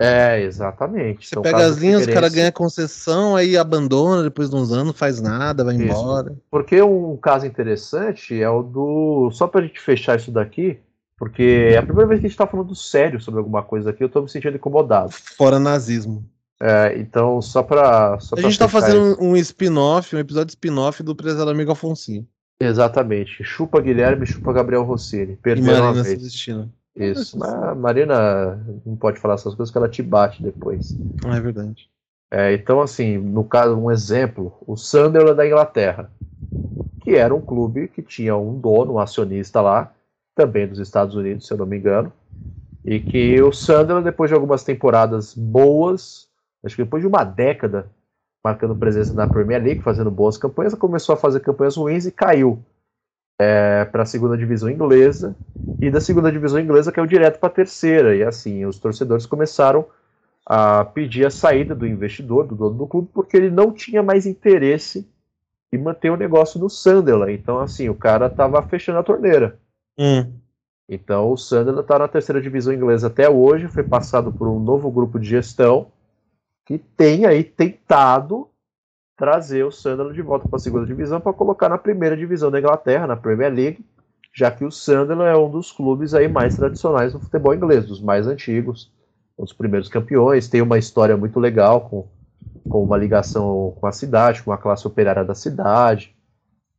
É, exatamente. Você então, pega as linhas, o cara ganha concessão, aí abandona depois de uns anos, faz nada, vai isso. embora. Porque um caso interessante é o do. Só pra gente fechar isso daqui, porque é a primeira vez que a gente tá falando sério sobre alguma coisa aqui, eu tô me sentindo incomodado. Fora nazismo. É, então, só pra. Só a gente tá fazendo isso. um spin-off, um episódio spin-off do Prezado Amigo Alfonsinho. Exatamente. Chupa Guilherme, chupa Gabriel Rossini. Perderam uma vez. Assistindo. Isso. Mas a Marina não pode falar essas coisas que ela te bate depois. Ah, é verdade. É, então, assim, no caso, um exemplo, o Sunderland da Inglaterra, que era um clube que tinha um dono, um acionista lá, também dos Estados Unidos, se eu não me engano, e que o Sunderland, depois de algumas temporadas boas, acho que depois de uma década marcando presença na Premier League, fazendo boas campanhas, começou a fazer campanhas ruins e caiu é, para a segunda divisão inglesa. E da segunda divisão inglesa caiu direto para a terceira. E assim, os torcedores começaram a pedir a saída do investidor, do dono do clube, porque ele não tinha mais interesse em manter o negócio no Sunderland. Então, assim, o cara estava fechando a torneira. Hum. Então, o Sunderland está na terceira divisão inglesa até hoje, foi passado por um novo grupo de gestão que tem aí tentado trazer o Sunderland de volta para a segunda divisão para colocar na primeira divisão da Inglaterra, na Premier League, já que o Sunderland é um dos clubes aí mais tradicionais do futebol inglês, dos mais antigos, um dos primeiros campeões, tem uma história muito legal com, com uma ligação com a cidade, com a classe operária da cidade.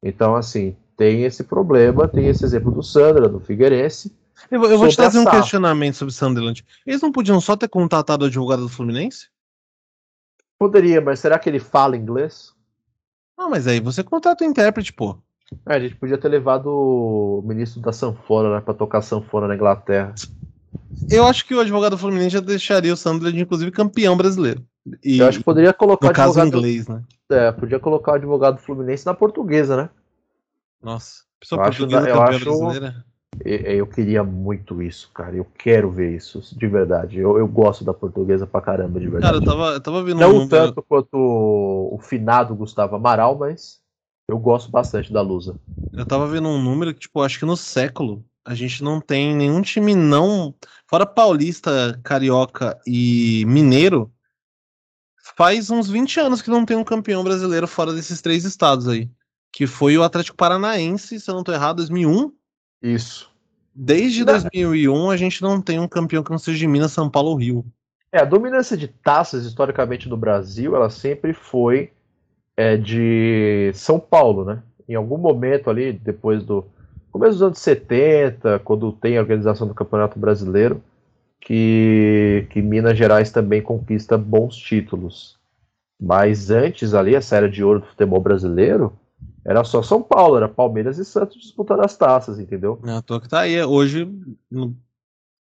Então, assim, tem esse problema, tem esse exemplo do Sunderland, do Figueirense. Eu, eu vou te trazer um questionamento sobre Sunderland. Eles não podiam só ter contratado o advogado do Fluminense? Poderia, mas será que ele fala inglês? Ah, mas aí você contrata o intérprete, pô. É, a gente podia ter levado o ministro da sanfona, né, pra tocar sanfona na Inglaterra. Eu acho que o advogado Fluminense já deixaria o Sunderland, inclusive, campeão brasileiro. E, eu acho que poderia colocar no caso inglês, né? É, podia colocar o advogado Fluminense na portuguesa, né? Nossa, pessoa eu portuguesa acho, campeã acho, brasileira. Eu queria muito isso, cara. Eu quero ver isso, de verdade. Eu, eu gosto da portuguesa pra caramba, de verdade. Cara, eu tava, eu tava vendo Não um tanto quanto o finado Gustavo Amaral, mas eu gosto bastante da Lusa. Eu tava vendo um número que, tipo, acho que no século a gente não tem nenhum time não. Fora paulista, carioca e mineiro, faz uns 20 anos que não tem um campeão brasileiro fora desses três estados aí. Que foi o Atlético Paranaense, se eu não tô errado, 2001. Isso. Desde não. 2001 a gente não tem um campeão que não seja de Minas, São Paulo ou Rio. É, a dominância de taças historicamente no Brasil, ela sempre foi é, de São Paulo, né? Em algum momento ali, depois do começo dos anos 70, quando tem a organização do Campeonato Brasileiro, que, que Minas Gerais também conquista bons títulos. Mas antes ali, a série de ouro do futebol brasileiro era só São Paulo, era Palmeiras e Santos disputando as taças, entendeu? É, toa que tá aí. Hoje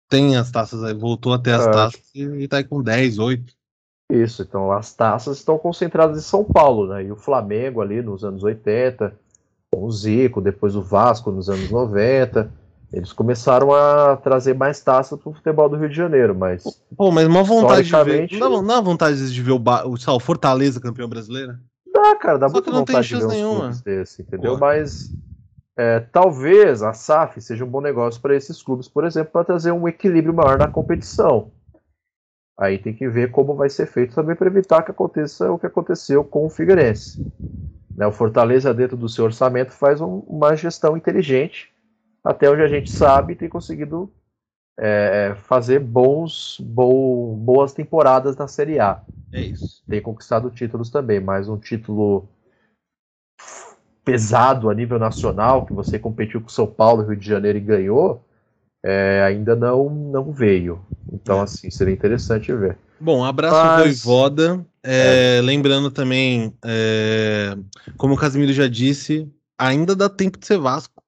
tem as taças aí, voltou até as é. taças e tá aí com 10, 8. Isso, então as taças estão concentradas em São Paulo, né? E o Flamengo ali nos anos 80, com o Zico, depois o Vasco nos anos 90. Eles começaram a trazer mais taças pro futebol do Rio de Janeiro, mas. Pô, mas uma vontade de ver. Não dá, não dá vontade de ver o, ba... o Fortaleza campeão brasileiro? Dá, cara, dá muita vontade de ver nenhuma. desse, entendeu? Pô. Mas é, talvez a SAF seja um bom negócio para esses clubes, por exemplo, para trazer um equilíbrio maior na competição. Aí tem que ver como vai ser feito também para evitar que aconteça o que aconteceu com o Figueirense. Né, o Fortaleza, dentro do seu orçamento, faz um, uma gestão inteligente, até onde a gente sabe, tem conseguido é, fazer bons, bo, boas temporadas na Série A. É isso. Tem conquistado títulos também, mas um título pesado a nível nacional, que você competiu com São Paulo, Rio de Janeiro e ganhou, é, ainda não, não veio. Então, é. assim, seria interessante ver. Bom, abraço Mas... Voivoda. É, é. Lembrando também, é, como o Casimiro já disse, ainda dá tempo de ser Vasco.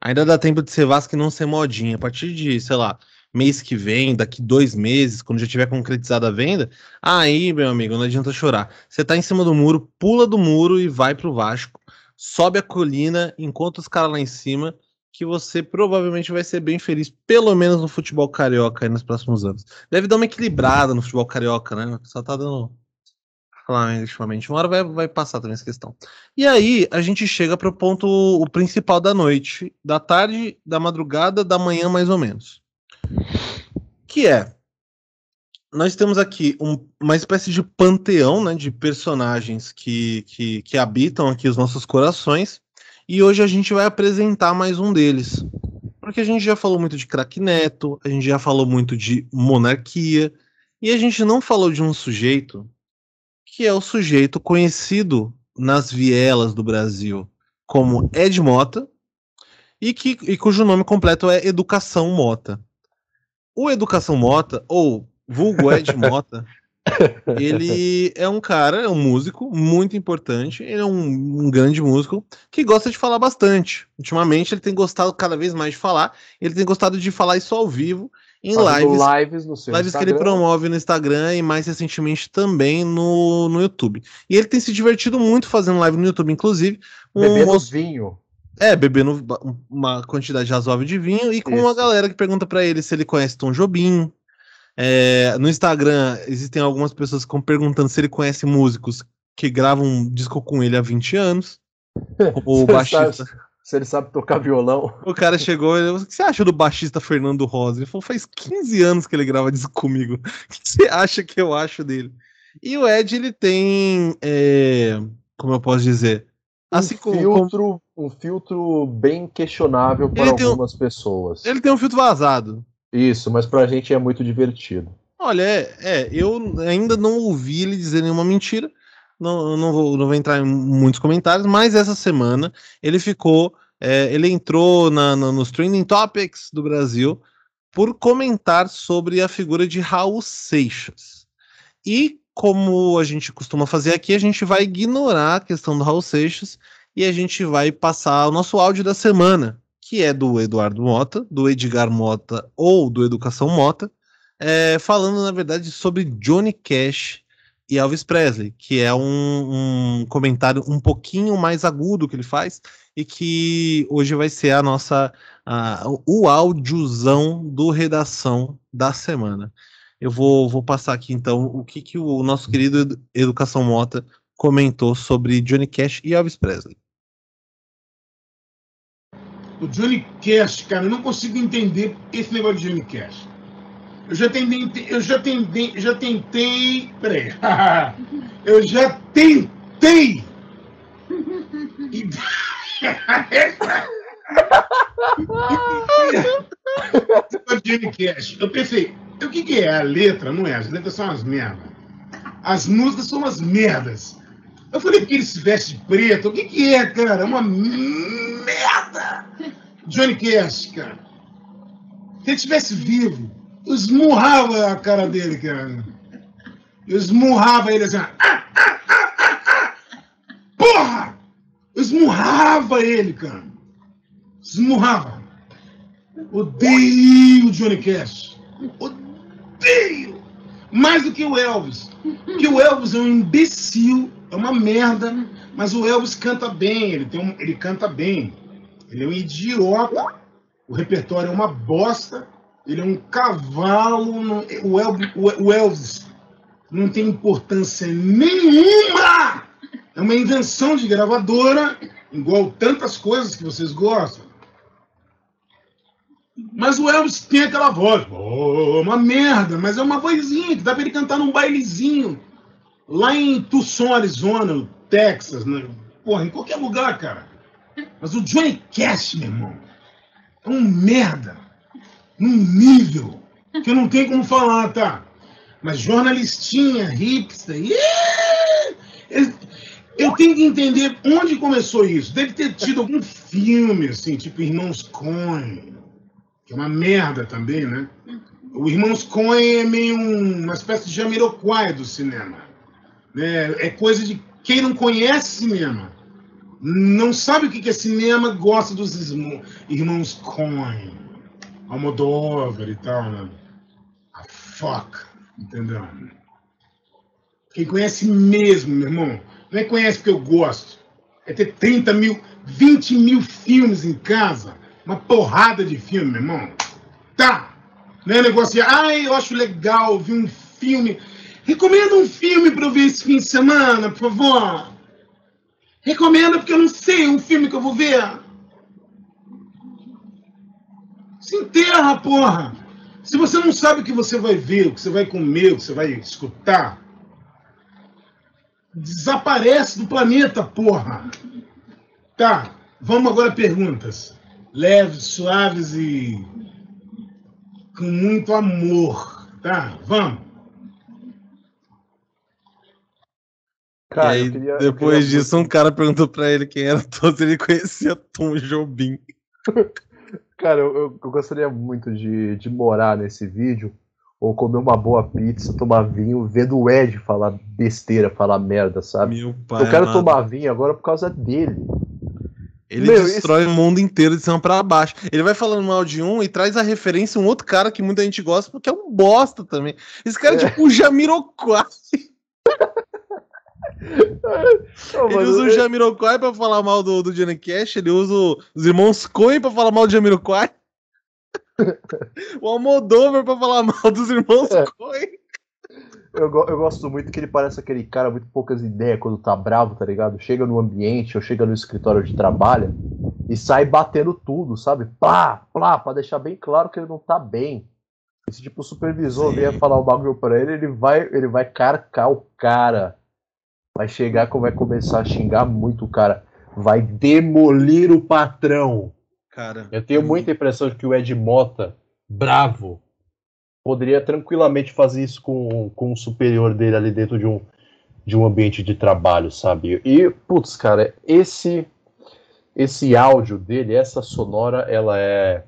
Ainda dá tempo de ser Vasco e não ser modinha. A partir de, sei lá, mês que vem, daqui dois meses, quando já tiver concretizada a venda, aí, meu amigo, não adianta chorar. Você tá em cima do muro, pula do muro e vai pro Vasco. Sobe a colina, encontra os caras lá em cima que você provavelmente vai ser bem feliz, pelo menos no futebol carioca aí nos próximos anos. Deve dar uma equilibrada no futebol carioca, né? Só tá dando Flamengo ultimamente. Uma hora vai, vai passar também essa questão. E aí a gente chega para o ponto o principal da noite, da tarde, da madrugada, da manhã mais ou menos. Que é nós temos aqui um, uma espécie de panteão né, de personagens que, que, que habitam aqui os nossos corações e hoje a gente vai apresentar mais um deles. Porque a gente já falou muito de craque neto, a gente já falou muito de monarquia, e a gente não falou de um sujeito que é o sujeito conhecido nas vielas do Brasil como Ed Mota, e, que, e cujo nome completo é Educação Mota. O Educação Mota, ou vulgo Ed Mota, ele é um cara, é um músico muito importante, ele é um, um, grande músico que gosta de falar bastante. Ultimamente ele tem gostado cada vez mais de falar, ele tem gostado de falar isso ao vivo em Fazendo lives, lives, no seu lives que ele promove no Instagram e mais recentemente também no, no YouTube. E ele tem se divertido muito fazendo live no YouTube, inclusive. Um bebendo moço... vinho. É, bebendo uma quantidade razoável de vinho e com Isso. uma galera que pergunta para ele se ele conhece Tom Jobim, é, no Instagram, existem algumas pessoas que estão perguntando se ele conhece músicos que gravam um disco com ele há 20 anos. Como o baixista. Sabe, se ele sabe tocar violão. O cara chegou e o que você acha do baixista Fernando Rosa? Ele falou, faz 15 anos que ele grava disco comigo. O que você acha que eu acho dele? E o Ed, ele tem. É, como eu posso dizer? Assim um, como, filtro, um filtro bem questionável para algumas um, pessoas. Ele tem um filtro vazado. Isso, mas pra gente é muito divertido. Olha, é, é eu ainda não ouvi ele dizer nenhuma mentira. Não, não, vou, não vou entrar em muitos comentários, mas essa semana ele ficou. É, ele entrou na, na, nos Trending Topics do Brasil por comentar sobre a figura de Raul Seixas. E como a gente costuma fazer aqui, a gente vai ignorar a questão do Raul Seixas e a gente vai passar o nosso áudio da semana, que é do Eduardo Mota, do Edgar Mota ou do Educação Mota, é, falando, na verdade, sobre Johnny Cash e Elvis Presley, que é um, um, comentário um pouquinho mais agudo que ele faz e que hoje vai ser a nossa a, o áudiozão do redação da semana. Eu vou, vou passar aqui então o que, que o nosso querido Educação Mota comentou sobre Johnny Cash e Elvis Presley. O Johnny Cash, cara, eu não consigo entender esse negócio de Johnny Cash. Eu já tentei, eu já tentei, já tentei, peraí, eu já tentei. Johnny Cash. Eu pensei, o que, que é a letra? Não é, as letras são umas merdas. As músicas são umas merdas. Eu falei que ele se veste preto. O que, que é, cara? Uma merda! Johnny Cash, cara. Se ele estivesse vivo, eu esmurrava a cara dele, cara. Eu esmurrava ele assim. Ah, ah, ah. Porra! Eu esmurrava ele, cara. Esmurrava. Odeio o Johnny Cash. Odeio odeio mais do que o Elvis. Porque o Elvis é um imbecil, é uma merda, mas o Elvis canta bem, ele, tem um, ele canta bem. Ele é um idiota, o repertório é uma bosta, ele é um cavalo. Não, o, o Elvis não tem importância nenhuma! É uma invenção de gravadora, igual tantas coisas que vocês gostam. Mas o Elvis tem aquela voz, oh, uma merda, mas é uma vozinha que dá pra ele cantar num bailezinho. Lá em Tucson, Arizona, Texas, né? Porra, em qualquer lugar, cara. Mas o Johnny Cash, meu irmão, é um merda. Num nível que não tenho como falar, tá? Mas jornalistinha, hipster, yeah! eu tenho que entender onde começou isso. Deve ter tido algum filme, assim, tipo Irmãos Coen que é uma merda também, né? O Irmãos Coen é meio um, uma espécie de Jamiroquai do cinema. Né? É coisa de quem não conhece cinema, não sabe o que é cinema, gosta dos Irmãos Coen, Almodóvar e tal, né? A fuck, entendeu? Quem conhece mesmo, meu irmão, não é conhece porque eu gosto. É ter 30 mil, 20 mil filmes em casa uma porrada de filme, meu irmão. Tá. Não é negócio assim, ai, eu acho legal ver um filme. Recomenda um filme para eu ver esse fim de semana, por favor. Recomenda, porque eu não sei um filme que eu vou ver. Se enterra, porra. Se você não sabe o que você vai ver, o que você vai comer, o que você vai escutar, desaparece do planeta, porra. Tá, vamos agora perguntas leves, suaves e com muito amor, tá? Vamos. Cara, e aí, queria, depois queria... disso, um cara perguntou pra ele quem era todos, ele conhecia Tom Jobim. cara, eu, eu, eu, gostaria muito de, de morar nesse vídeo, ou comer uma boa pizza, tomar vinho, vendo o Ed falar besteira, falar merda, sabe? Meu pai eu quero amado. tomar vinho agora por causa dele. Ele Meu, destrói esse... o mundo inteiro de cima para baixo. Ele vai falando mal de um e traz a referência um outro cara que muita gente gosta, porque é um bosta também. Esse cara é, é tipo o Jamiroquai. Não, ele usa o Jamiroquai pra falar mal do, do Johnny Cash, ele usa os irmãos Coen pra falar mal do Jamiroquai. o Almodóvar pra falar mal dos irmãos é. Coen. Eu, eu gosto muito que ele parece aquele cara muito poucas ideias quando tá bravo, tá ligado? Chega no ambiente ou chega no escritório de trabalho e sai batendo tudo, sabe? Plá, plá, pra deixar bem claro que ele não tá bem. Se tipo o supervisor vier falar o bagulho pra ele, ele vai, ele vai carcar o cara. Vai chegar vai começar a xingar muito o cara. Vai demolir o patrão. Cara. Eu tenho muita impressão de que o Ed Mota, bravo, poderia tranquilamente fazer isso com, com o superior dele ali dentro de um, de um ambiente de trabalho, sabe? E, putz, cara, esse esse áudio dele, essa sonora, ela é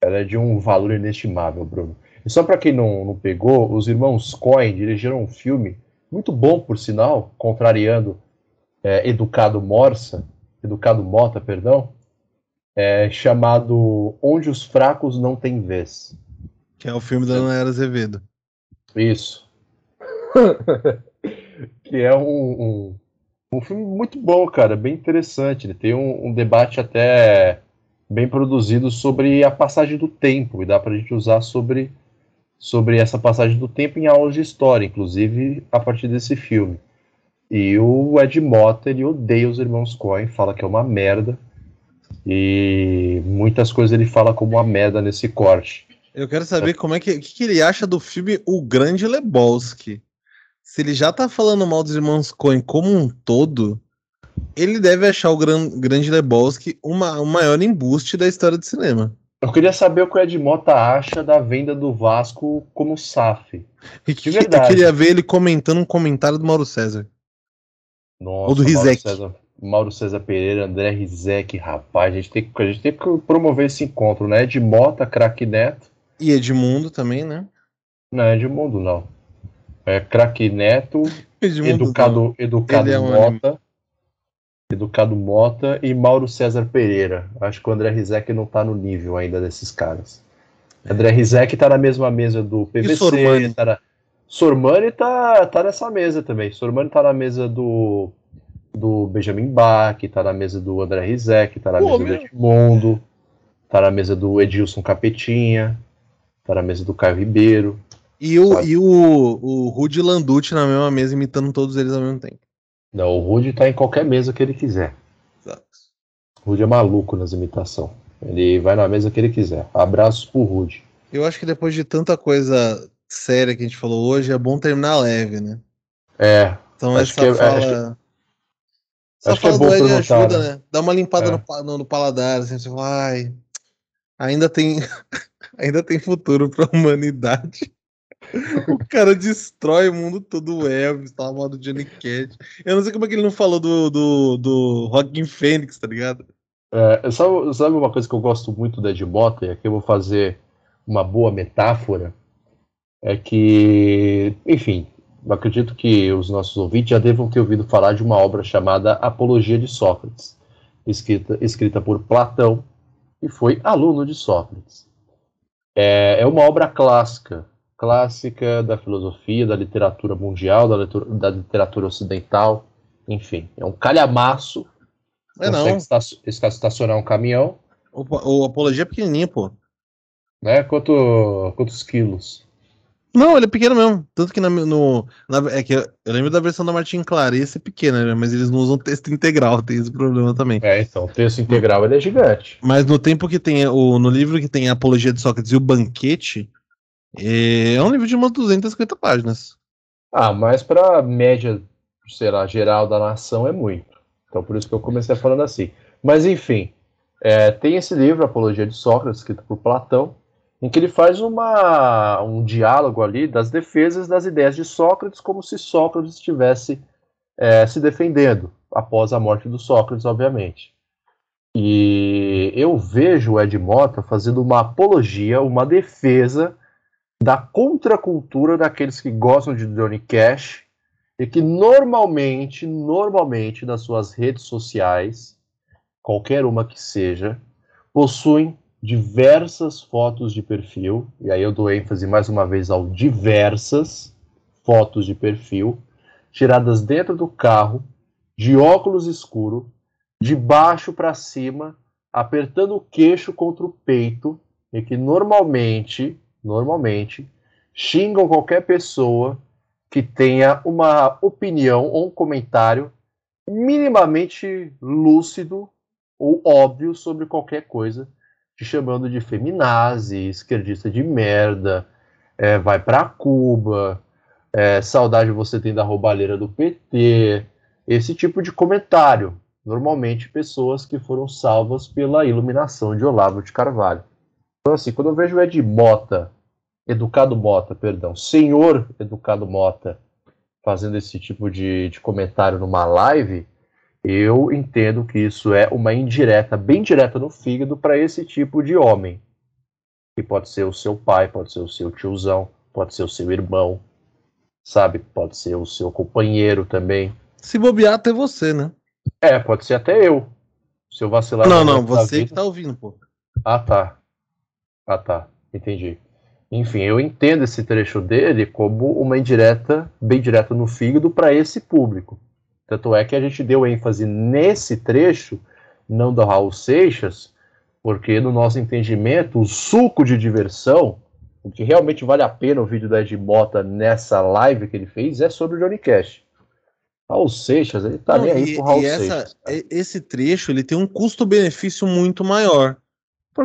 ela é de um valor inestimável, Bruno. E só para quem não, não pegou, os irmãos Coen dirigiram um filme muito bom, por sinal, contrariando é, Educado Morsa, Educado Mota, perdão, é, chamado Onde os Fracos Não Têm Vez. Que é o filme da Ana Era Azevedo. Isso. que é um, um, um, filme muito bom, cara, bem interessante. Ele tem um, um, debate até bem produzido sobre a passagem do tempo, e dá pra gente usar sobre, sobre essa passagem do tempo em aulas de história, inclusive a partir desse filme. E o Ed Mota, ele odeia os irmãos Coen, fala que é uma merda. E muitas coisas ele fala como uma merda nesse corte. Eu quero saber como é que, que, que ele acha do filme O Grande Lebowski. Se ele já tá falando mal dos irmãos Coen como um todo, ele deve achar o Gran, Grande Lebowski uma, o maior embuste da história do cinema. Eu queria saber o que o Ed Mota acha da venda do Vasco como SAF. De verdade. Eu queria ver ele comentando um comentário do Mauro César. Nossa, Ou do Rizek. Mauro César, Mauro César Pereira, André Rizek, rapaz, a gente, tem, a gente tem que promover esse encontro, né? Ed Mota, craque Neto. E Edmundo também, né? Não, Edmundo não. É craque Neto, Edmundo Educado, não. Educado é um Mota. Anime. Educado Mota e Mauro César Pereira. Acho que o André Rizek não tá no nível ainda desses caras. É. André Rizek tá na mesma mesa do PVC. E Sormani? Tá na... Sormani tá, tá nessa mesa também. Sormani tá na mesa do, do Benjamin Bach, tá na mesa do André Rizek, tá na Pô, mesa meu... do Edmundo, tá na mesa do Edilson Capetinha, tá na mesa do Caio Ribeiro. E o, e o, o Rudy Landucci na mesma mesa imitando todos eles ao mesmo tempo. Não, o Rudy tá em qualquer mesa que ele quiser. Exato. O Rudy é maluco nas imitações. Ele vai na mesa que ele quiser. Abraços pro Rudy. Eu acho que depois de tanta coisa séria que a gente falou hoje, é bom terminar leve, né? É. Então acho essa que, é, fala. Acho que... Essa acho fala é bom do Ed ajuda, né? né? Dá uma limpada é. no, no, no, paladar, assim, você fala, ai, ainda tem, ainda tem futuro pra humanidade. O cara destrói o mundo todo, o Elvis, tá do Johnny Cash. Eu não sei como é que ele não falou do, do, do Rockin' Fênix, tá ligado? É, sabe, sabe, uma coisa que eu gosto muito da Ed Mota, e aqui eu vou fazer uma boa metáfora, é que, enfim, acredito que os nossos ouvintes já devam ter ouvido falar de uma obra chamada Apologia de Sócrates, escrita, escrita por Platão, e foi aluno de Sócrates. É, é uma obra clássica, clássica da filosofia, da literatura mundial, da, literatura, da literatura ocidental, enfim, é um calhamaço. É não. estacionar um caminhão. O, o Apologia é pequenininho, pô. Né? Quanto, quantos quilos? Não, ele é pequeno mesmo. Tanto que na, no, na, é que eu, eu, lembro da versão da Martin Clarice é pequena, né? mas eles não usam texto integral, tem esse problema também. É, então, o texto integral ele é gigante. Mas no tempo que tem, o, no livro que tem a Apologia de Sócrates e o Banquete, é um livro de umas 250 páginas. Ah, mas para média, sei lá, geral da nação é muito. Então por isso que eu comecei falando assim. Mas enfim, é, tem esse livro, Apologia de Sócrates, escrito por Platão, em que ele faz uma, um diálogo ali das defesas das ideias de Sócrates, como se Sócrates estivesse é, se defendendo após a morte do Sócrates, obviamente. E eu vejo o Ed Mota fazendo uma apologia, uma defesa da contracultura daqueles que gostam de Johnny Cash e que normalmente, normalmente nas suas redes sociais, qualquer uma que seja, possuem diversas fotos de perfil, e aí eu dou ênfase mais uma vez ao diversas fotos de perfil, tiradas dentro do carro, de óculos escuro, de baixo para cima, apertando o queixo contra o peito, e que normalmente normalmente, xingam qualquer pessoa que tenha uma opinião ou um comentário minimamente lúcido ou óbvio sobre qualquer coisa, te chamando de feminazi, esquerdista de merda, é, vai para Cuba, é, saudade você tem da roubalheira do PT, esse tipo de comentário. Normalmente pessoas que foram salvas pela iluminação de Olavo de Carvalho. Então, assim, quando eu vejo o Ed Mota, Educado Mota, perdão, senhor Educado Mota, fazendo esse tipo de, de comentário numa live, eu entendo que isso é uma indireta, bem direta no fígado para esse tipo de homem. Que pode ser o seu pai, pode ser o seu tiozão, pode ser o seu irmão, sabe? Pode ser o seu companheiro também. Se bobear, até você, né? É, pode ser até eu. Se eu vacilar. Não, não, você vida... que tá ouvindo, pô. Ah, tá. Ah, tá. Entendi. Enfim, eu entendo esse trecho dele como uma indireta, bem direta no fígado para esse público. Tanto é que a gente deu ênfase nesse trecho, não do Raul Seixas, porque no nosso entendimento, o suco de diversão, o que realmente vale a pena o vídeo da Ed Mota nessa live que ele fez, é sobre o Johnny Cash. Raul Seixas, ele tá Não, nem aí e, pro Raul essa, Seixas. Esse trecho, ele tem um custo-benefício muito maior.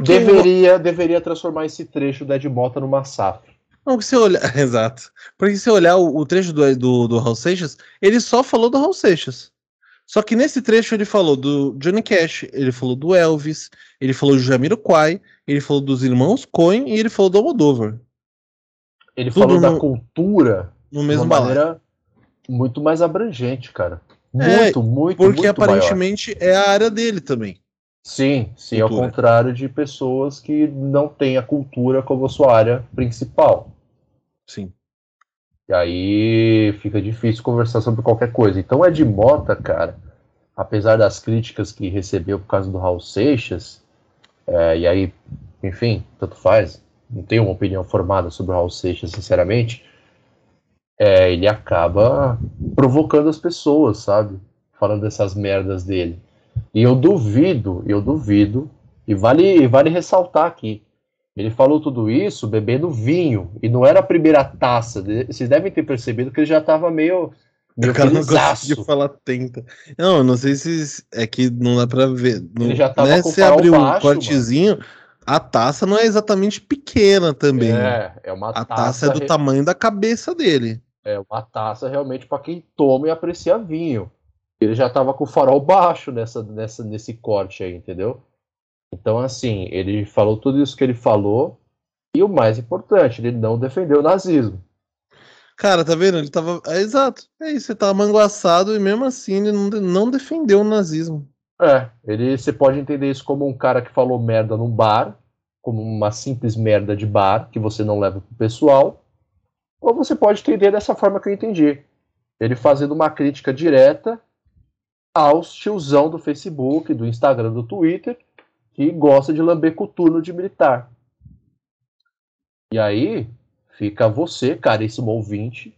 Deveria, deveria transformar esse trecho da Ed Mota numa safra. Não, se olhar. Exato. Porque se olhar o, o trecho do, do, do Raul Seixas, ele só falou do Raul Seixas. Só que nesse trecho ele falou do Johnny Cash, ele falou do Elvis, ele falou do Jamiro Quai, ele falou dos irmãos Coen e ele falou do Almodóvar. Ele Tudo falou no, da cultura no mesmo de uma maneira muito mais abrangente, cara. É, muito, é, muito, porque muito aparentemente maior. é a área dele também. Sim, sim, cultura. ao contrário de pessoas que não têm a cultura como sua área principal. Sim. E aí fica difícil conversar sobre qualquer coisa. Então Ed Mota, cara, apesar das críticas que recebeu por causa do Raul Seixas, é, e aí, enfim, tanto faz, não tenho uma opinião formada sobre o Raul Seixas, sinceramente, é, ele acaba provocando as pessoas, sabe? Falando dessas merdas dele. E eu duvido, eu duvido, e vale, vale ressaltar aqui, ele falou tudo isso bebendo vinho, e não era a primeira taça. Vocês devem ter percebido que ele já estava meio. meio o cara não conseguiu falar tenta. Não, não sei se é que não dá pra ver. Não, ele já tava né, com Você abriu um cortezinho, mano. a taça não é exatamente pequena também. É, é uma a taça. A taça é do re... tamanho da cabeça dele. É uma taça realmente para quem toma e aprecia vinho. Ele já tava com o farol baixo nessa, nessa, nesse corte aí, entendeu? Então, assim, ele falou tudo isso que ele falou, e o mais importante, ele não defendeu o nazismo. Cara, tá vendo? Ele tava. É, exato. É isso, ele tava manguaçado e mesmo assim ele não, não defendeu o nazismo. É, ele, você pode entender isso como um cara que falou merda num bar, como uma simples merda de bar, que você não leva pro pessoal, ou você pode entender dessa forma que eu entendi. Ele fazendo uma crítica direta aos tiozão do Facebook, do Instagram, do Twitter, que gosta de lamber coturno de militar. E aí fica você, caríssimo ouvinte,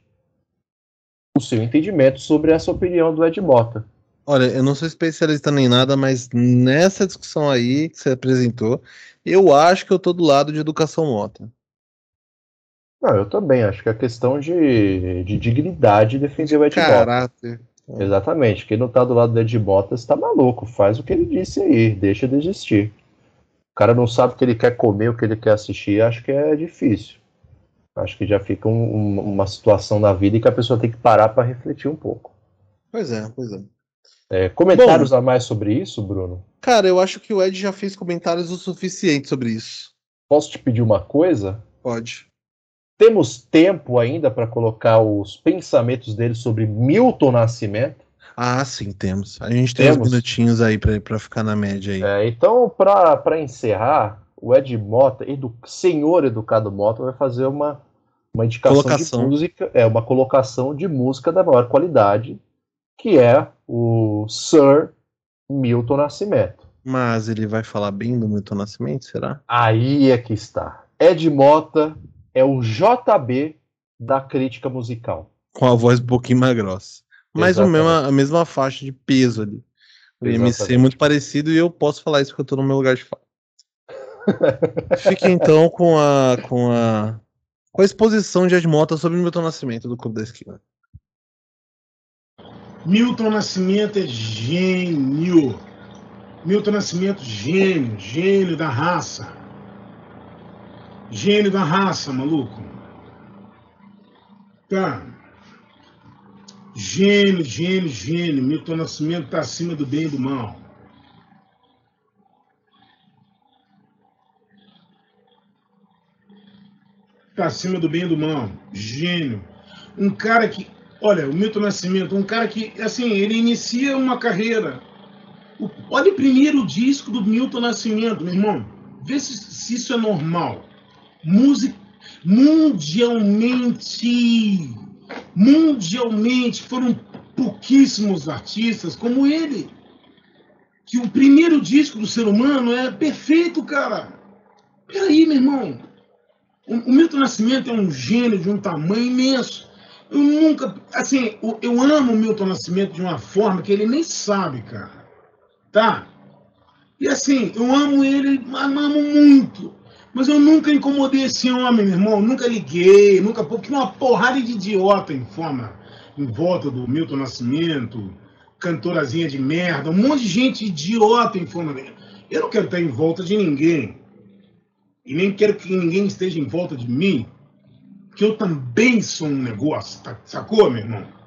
o seu entendimento sobre essa opinião do Ed Mota. Olha, eu não sou especialista nem nada, mas nessa discussão aí que você apresentou, eu acho que eu tô do lado de educação Mota. Não, eu também. Acho que é questão de, de dignidade defender o Ed Caráter. Mota. Exatamente. Quem não tá do lado do Ed Bottas tá maluco. Faz o que ele disse aí. Deixa de existir. O cara não sabe o que ele quer comer, o que ele quer assistir. Acho que é difícil. Acho que já fica um, um, uma situação na vida em que a pessoa tem que parar para refletir um pouco. Pois é, pois é. é comentários Bom, a mais sobre isso, Bruno? Cara, eu acho que o Ed já fez comentários o suficiente sobre isso. Posso te pedir uma coisa? Pode. Temos tempo ainda para colocar os pensamentos dele sobre Milton Nascimento? Ah, sim, temos. A gente tem temos. uns minutinhos aí para ficar na média aí. É, então, para encerrar, o Ed Mota, edu, senhor Educado Mota, vai fazer uma, uma indicação colocação. de música, é uma colocação de música da maior qualidade, que é o Sir Milton Nascimento. Mas ele vai falar bem do Milton Nascimento, será? Aí é que está. Ed Mota é o JB da crítica musical. Com a voz um pouquinho mais grossa. Mas o mesmo, a mesma faixa de peso ali. O MC é muito parecido e eu posso falar isso porque eu tô no meu lugar de fala. Fique então com a, com a com a exposição de Edmota sobre Milton Nascimento do Clube da Esquina. Milton Nascimento é gênio. Milton Nascimento, gênio, gênio da raça. Gênio da raça, maluco. Tá. Gênio, gênio, gênio. Milton Nascimento está acima do bem e do mal. Está acima do bem e do mal. Gênio. Um cara que. Olha, o Milton Nascimento, um cara que, assim, ele inicia uma carreira. Olha o primeiro disco do Milton Nascimento, meu irmão. Vê se, se isso é normal. Música mundialmente mundialmente foram pouquíssimos artistas como ele. Que o primeiro disco do ser humano é perfeito, cara. Peraí, meu irmão. O Milton Nascimento é um gênio de um tamanho imenso. Eu nunca. Assim, eu amo o Milton Nascimento de uma forma que ele nem sabe, cara. Tá? E assim, eu amo ele, amo muito. Mas eu nunca incomodei esse homem, meu irmão. Nunca liguei, nunca. Porque uma porrada de idiota em forma, em volta do Milton Nascimento, cantorazinha de merda, um monte de gente idiota em forma. Eu não quero estar em volta de ninguém. E nem quero que ninguém esteja em volta de mim. Que eu também sou um negócio, tá? sacou, meu irmão?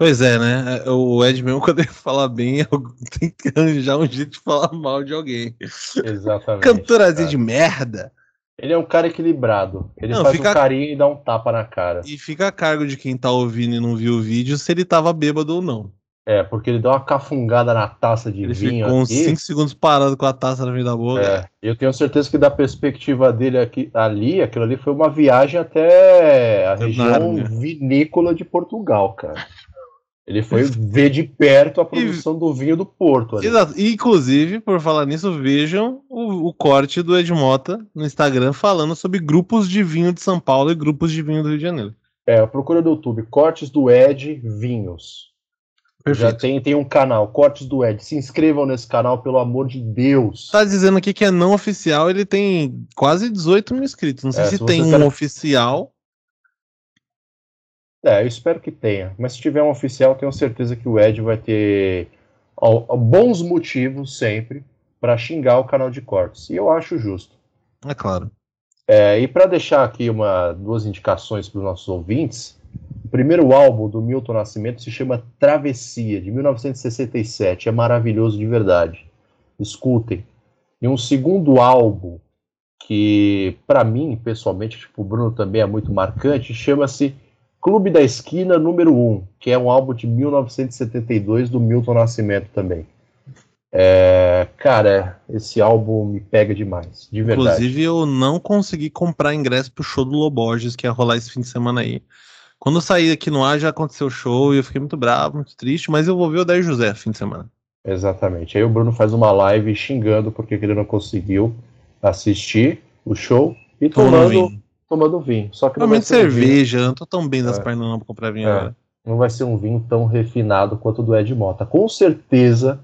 Pois é, né? O Ed mesmo, quando ele fala bem, tem que arranjar um jeito de falar mal de alguém. Exatamente. Cantorazinha de merda. Ele é um cara equilibrado. Ele não, faz fica... um carinho e dá um tapa na cara. E fica a cargo de quem tá ouvindo e não viu o vídeo se ele tava bêbado ou não. É, porque ele deu uma cafungada na taça de ele vinho. Ficou uns 5 segundos parado com a taça na frente da boca. É, eu tenho certeza que da perspectiva dele aqui, ali, aquilo ali foi uma viagem até a região vinícola de Portugal, cara. Ele foi ver de perto a produção e... do vinho do Porto. Ali. Exato. Inclusive, por falar nisso, vejam o, o, corte do Ed Mota no Instagram falando sobre grupos de vinho de São Paulo e grupos de vinho do Rio de Janeiro. É, procura no YouTube, cortes do Ed Vinhos. Perfeito. Já tem, tem um canal, Cortes do Ed. Se inscrevam nesse canal, pelo amor de Deus. Tá dizendo aqui que é não oficial, ele tem quase 18 mil inscritos. Não sei é, se, se tem um oficial. É, eu espero que tenha. Mas se tiver um oficial, tenho certeza que o Ed vai ter bons motivos sempre para xingar o canal de cortes. E eu acho justo. É claro. É, e para deixar aqui uma, duas indicações para os nossos ouvintes, o primeiro álbum do Milton Nascimento se chama Travessia, de 1967. É maravilhoso de verdade. Escutem. E um segundo álbum que, para mim, pessoalmente, tipo, o Bruno também é muito marcante, chama-se Clube da Esquina número 1, que é um álbum de 1972 do Milton Nascimento também. É, cara, esse álbum me pega demais, de verdade. Inclusive, eu não consegui comprar ingresso pro show do Loborges, que ia rolar esse fim de semana aí. Quando eu saí aqui no ar, já aconteceu o show e eu fiquei muito bravo, muito triste, mas eu vou ver o Daí José fim de semana. Exatamente. Aí o Bruno faz uma live xingando porque ele não conseguiu assistir o show e tomando, tomando vinho. Só que não vai ser cerveja, um vinho... não tô tão bem das é. pernas não pra comprar vinho é. agora. Não vai ser um vinho tão refinado quanto o do Ed Mota. Com certeza,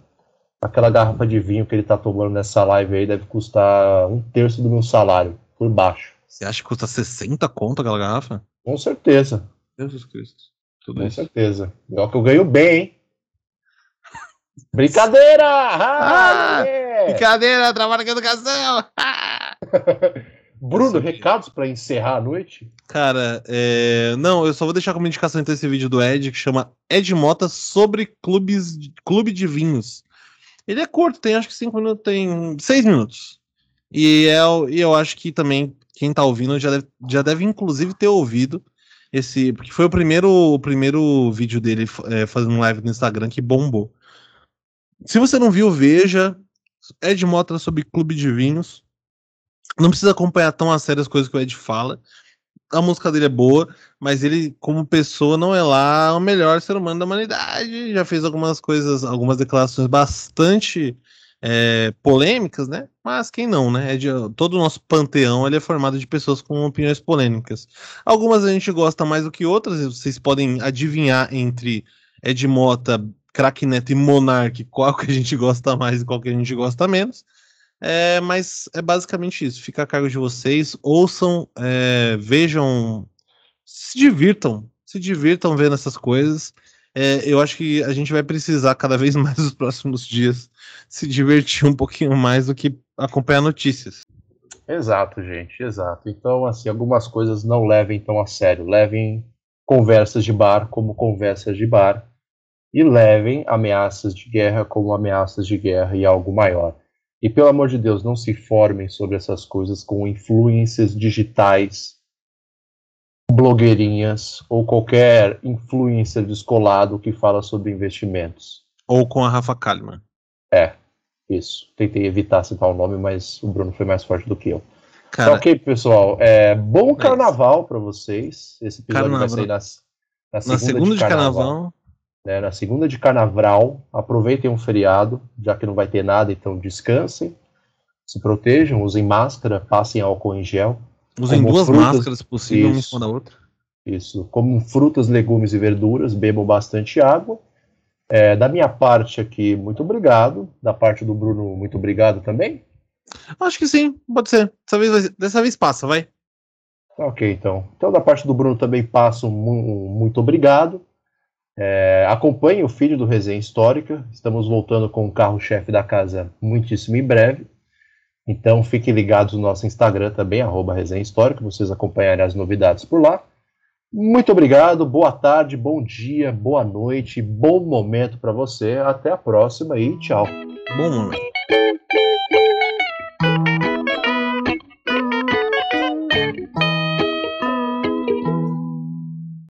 aquela garrafa de vinho que ele tá tomando nessa live aí deve custar um terço do meu salário, por baixo. Você acha que custa 60 conto aquela garrafa? Com certeza. Jesus Cristo. Tudo Com isso. certeza. Igual que eu ganho bem, hein? Brincadeira! Ah, ah, Brincadeira, trabalho com educação! Bruno, recados para encerrar a noite? Cara, é... não, eu só vou deixar como indicação então esse vídeo do Ed que chama Ed Mota sobre clubes, clube de vinhos. Ele é curto, tem acho que cinco minutos, tem seis minutos. E, é, e eu acho que também quem tá ouvindo já deve, já deve inclusive ter ouvido esse, porque foi o primeiro, o primeiro vídeo dele é, fazendo live no Instagram que bombou. Se você não viu, veja. Ed Mota sobre clube de vinhos. Não precisa acompanhar tão a sério as coisas que o Ed fala. A música dele é boa, mas ele, como pessoa, não é lá o melhor ser humano da humanidade. Já fez algumas coisas, algumas declarações bastante é, polêmicas, né? Mas quem não, né? É todo o nosso panteão ele é formado de pessoas com opiniões polêmicas. Algumas a gente gosta mais do que outras, vocês podem adivinhar entre Ed Mota, Crack Neto e Monark qual que a gente gosta mais e qual que a gente gosta menos. É, mas é basicamente isso. Fica a cargo de vocês. Ouçam, é, vejam, se divirtam. Se divirtam vendo essas coisas. É, eu acho que a gente vai precisar cada vez mais nos próximos dias se divertir um pouquinho mais do que acompanhar notícias. Exato, gente, exato. Então, assim, algumas coisas não levem tão a sério. Levem conversas de bar como conversas de bar e levem ameaças de guerra como ameaças de guerra e algo maior. E pelo amor de Deus, não se formem sobre essas coisas com influências digitais, blogueirinhas ou qualquer influencer descolado que fala sobre investimentos. Ou com a Rafa Kalimann. É, isso. Tentei evitar citar o nome, mas o Bruno foi mais forte do que eu. Cara, então, ok, pessoal. É, bom carnaval para vocês. Esse episódio carnaval. vai sair na, na segunda, na segunda de, carnaval. De carnaval. Né, na segunda de carnaval. Aproveitem um feriado, já que não vai ter nada, então descansem. Se protejam, usem máscara, passem álcool em gel. Usem duas frutas, máscaras possível, uma da outra. Isso. Comam frutas, legumes e verduras, bebam bastante água. É, da minha parte aqui, muito obrigado. Da parte do Bruno, muito obrigado também. Acho que sim, pode ser. Dessa vez, dessa vez passa, vai. Ok, então. Então, da parte do Bruno também passo um, muito obrigado. É, acompanhe o filho do Resenha Histórica. Estamos voltando com o carro-chefe da casa muitíssimo em breve. Então fiquem ligados no nosso Instagram também, arroba Resenha Histórica, vocês acompanharem as novidades por lá. Muito obrigado, boa tarde, bom dia, boa noite, bom momento para você. Até a próxima e tchau. Bom momento.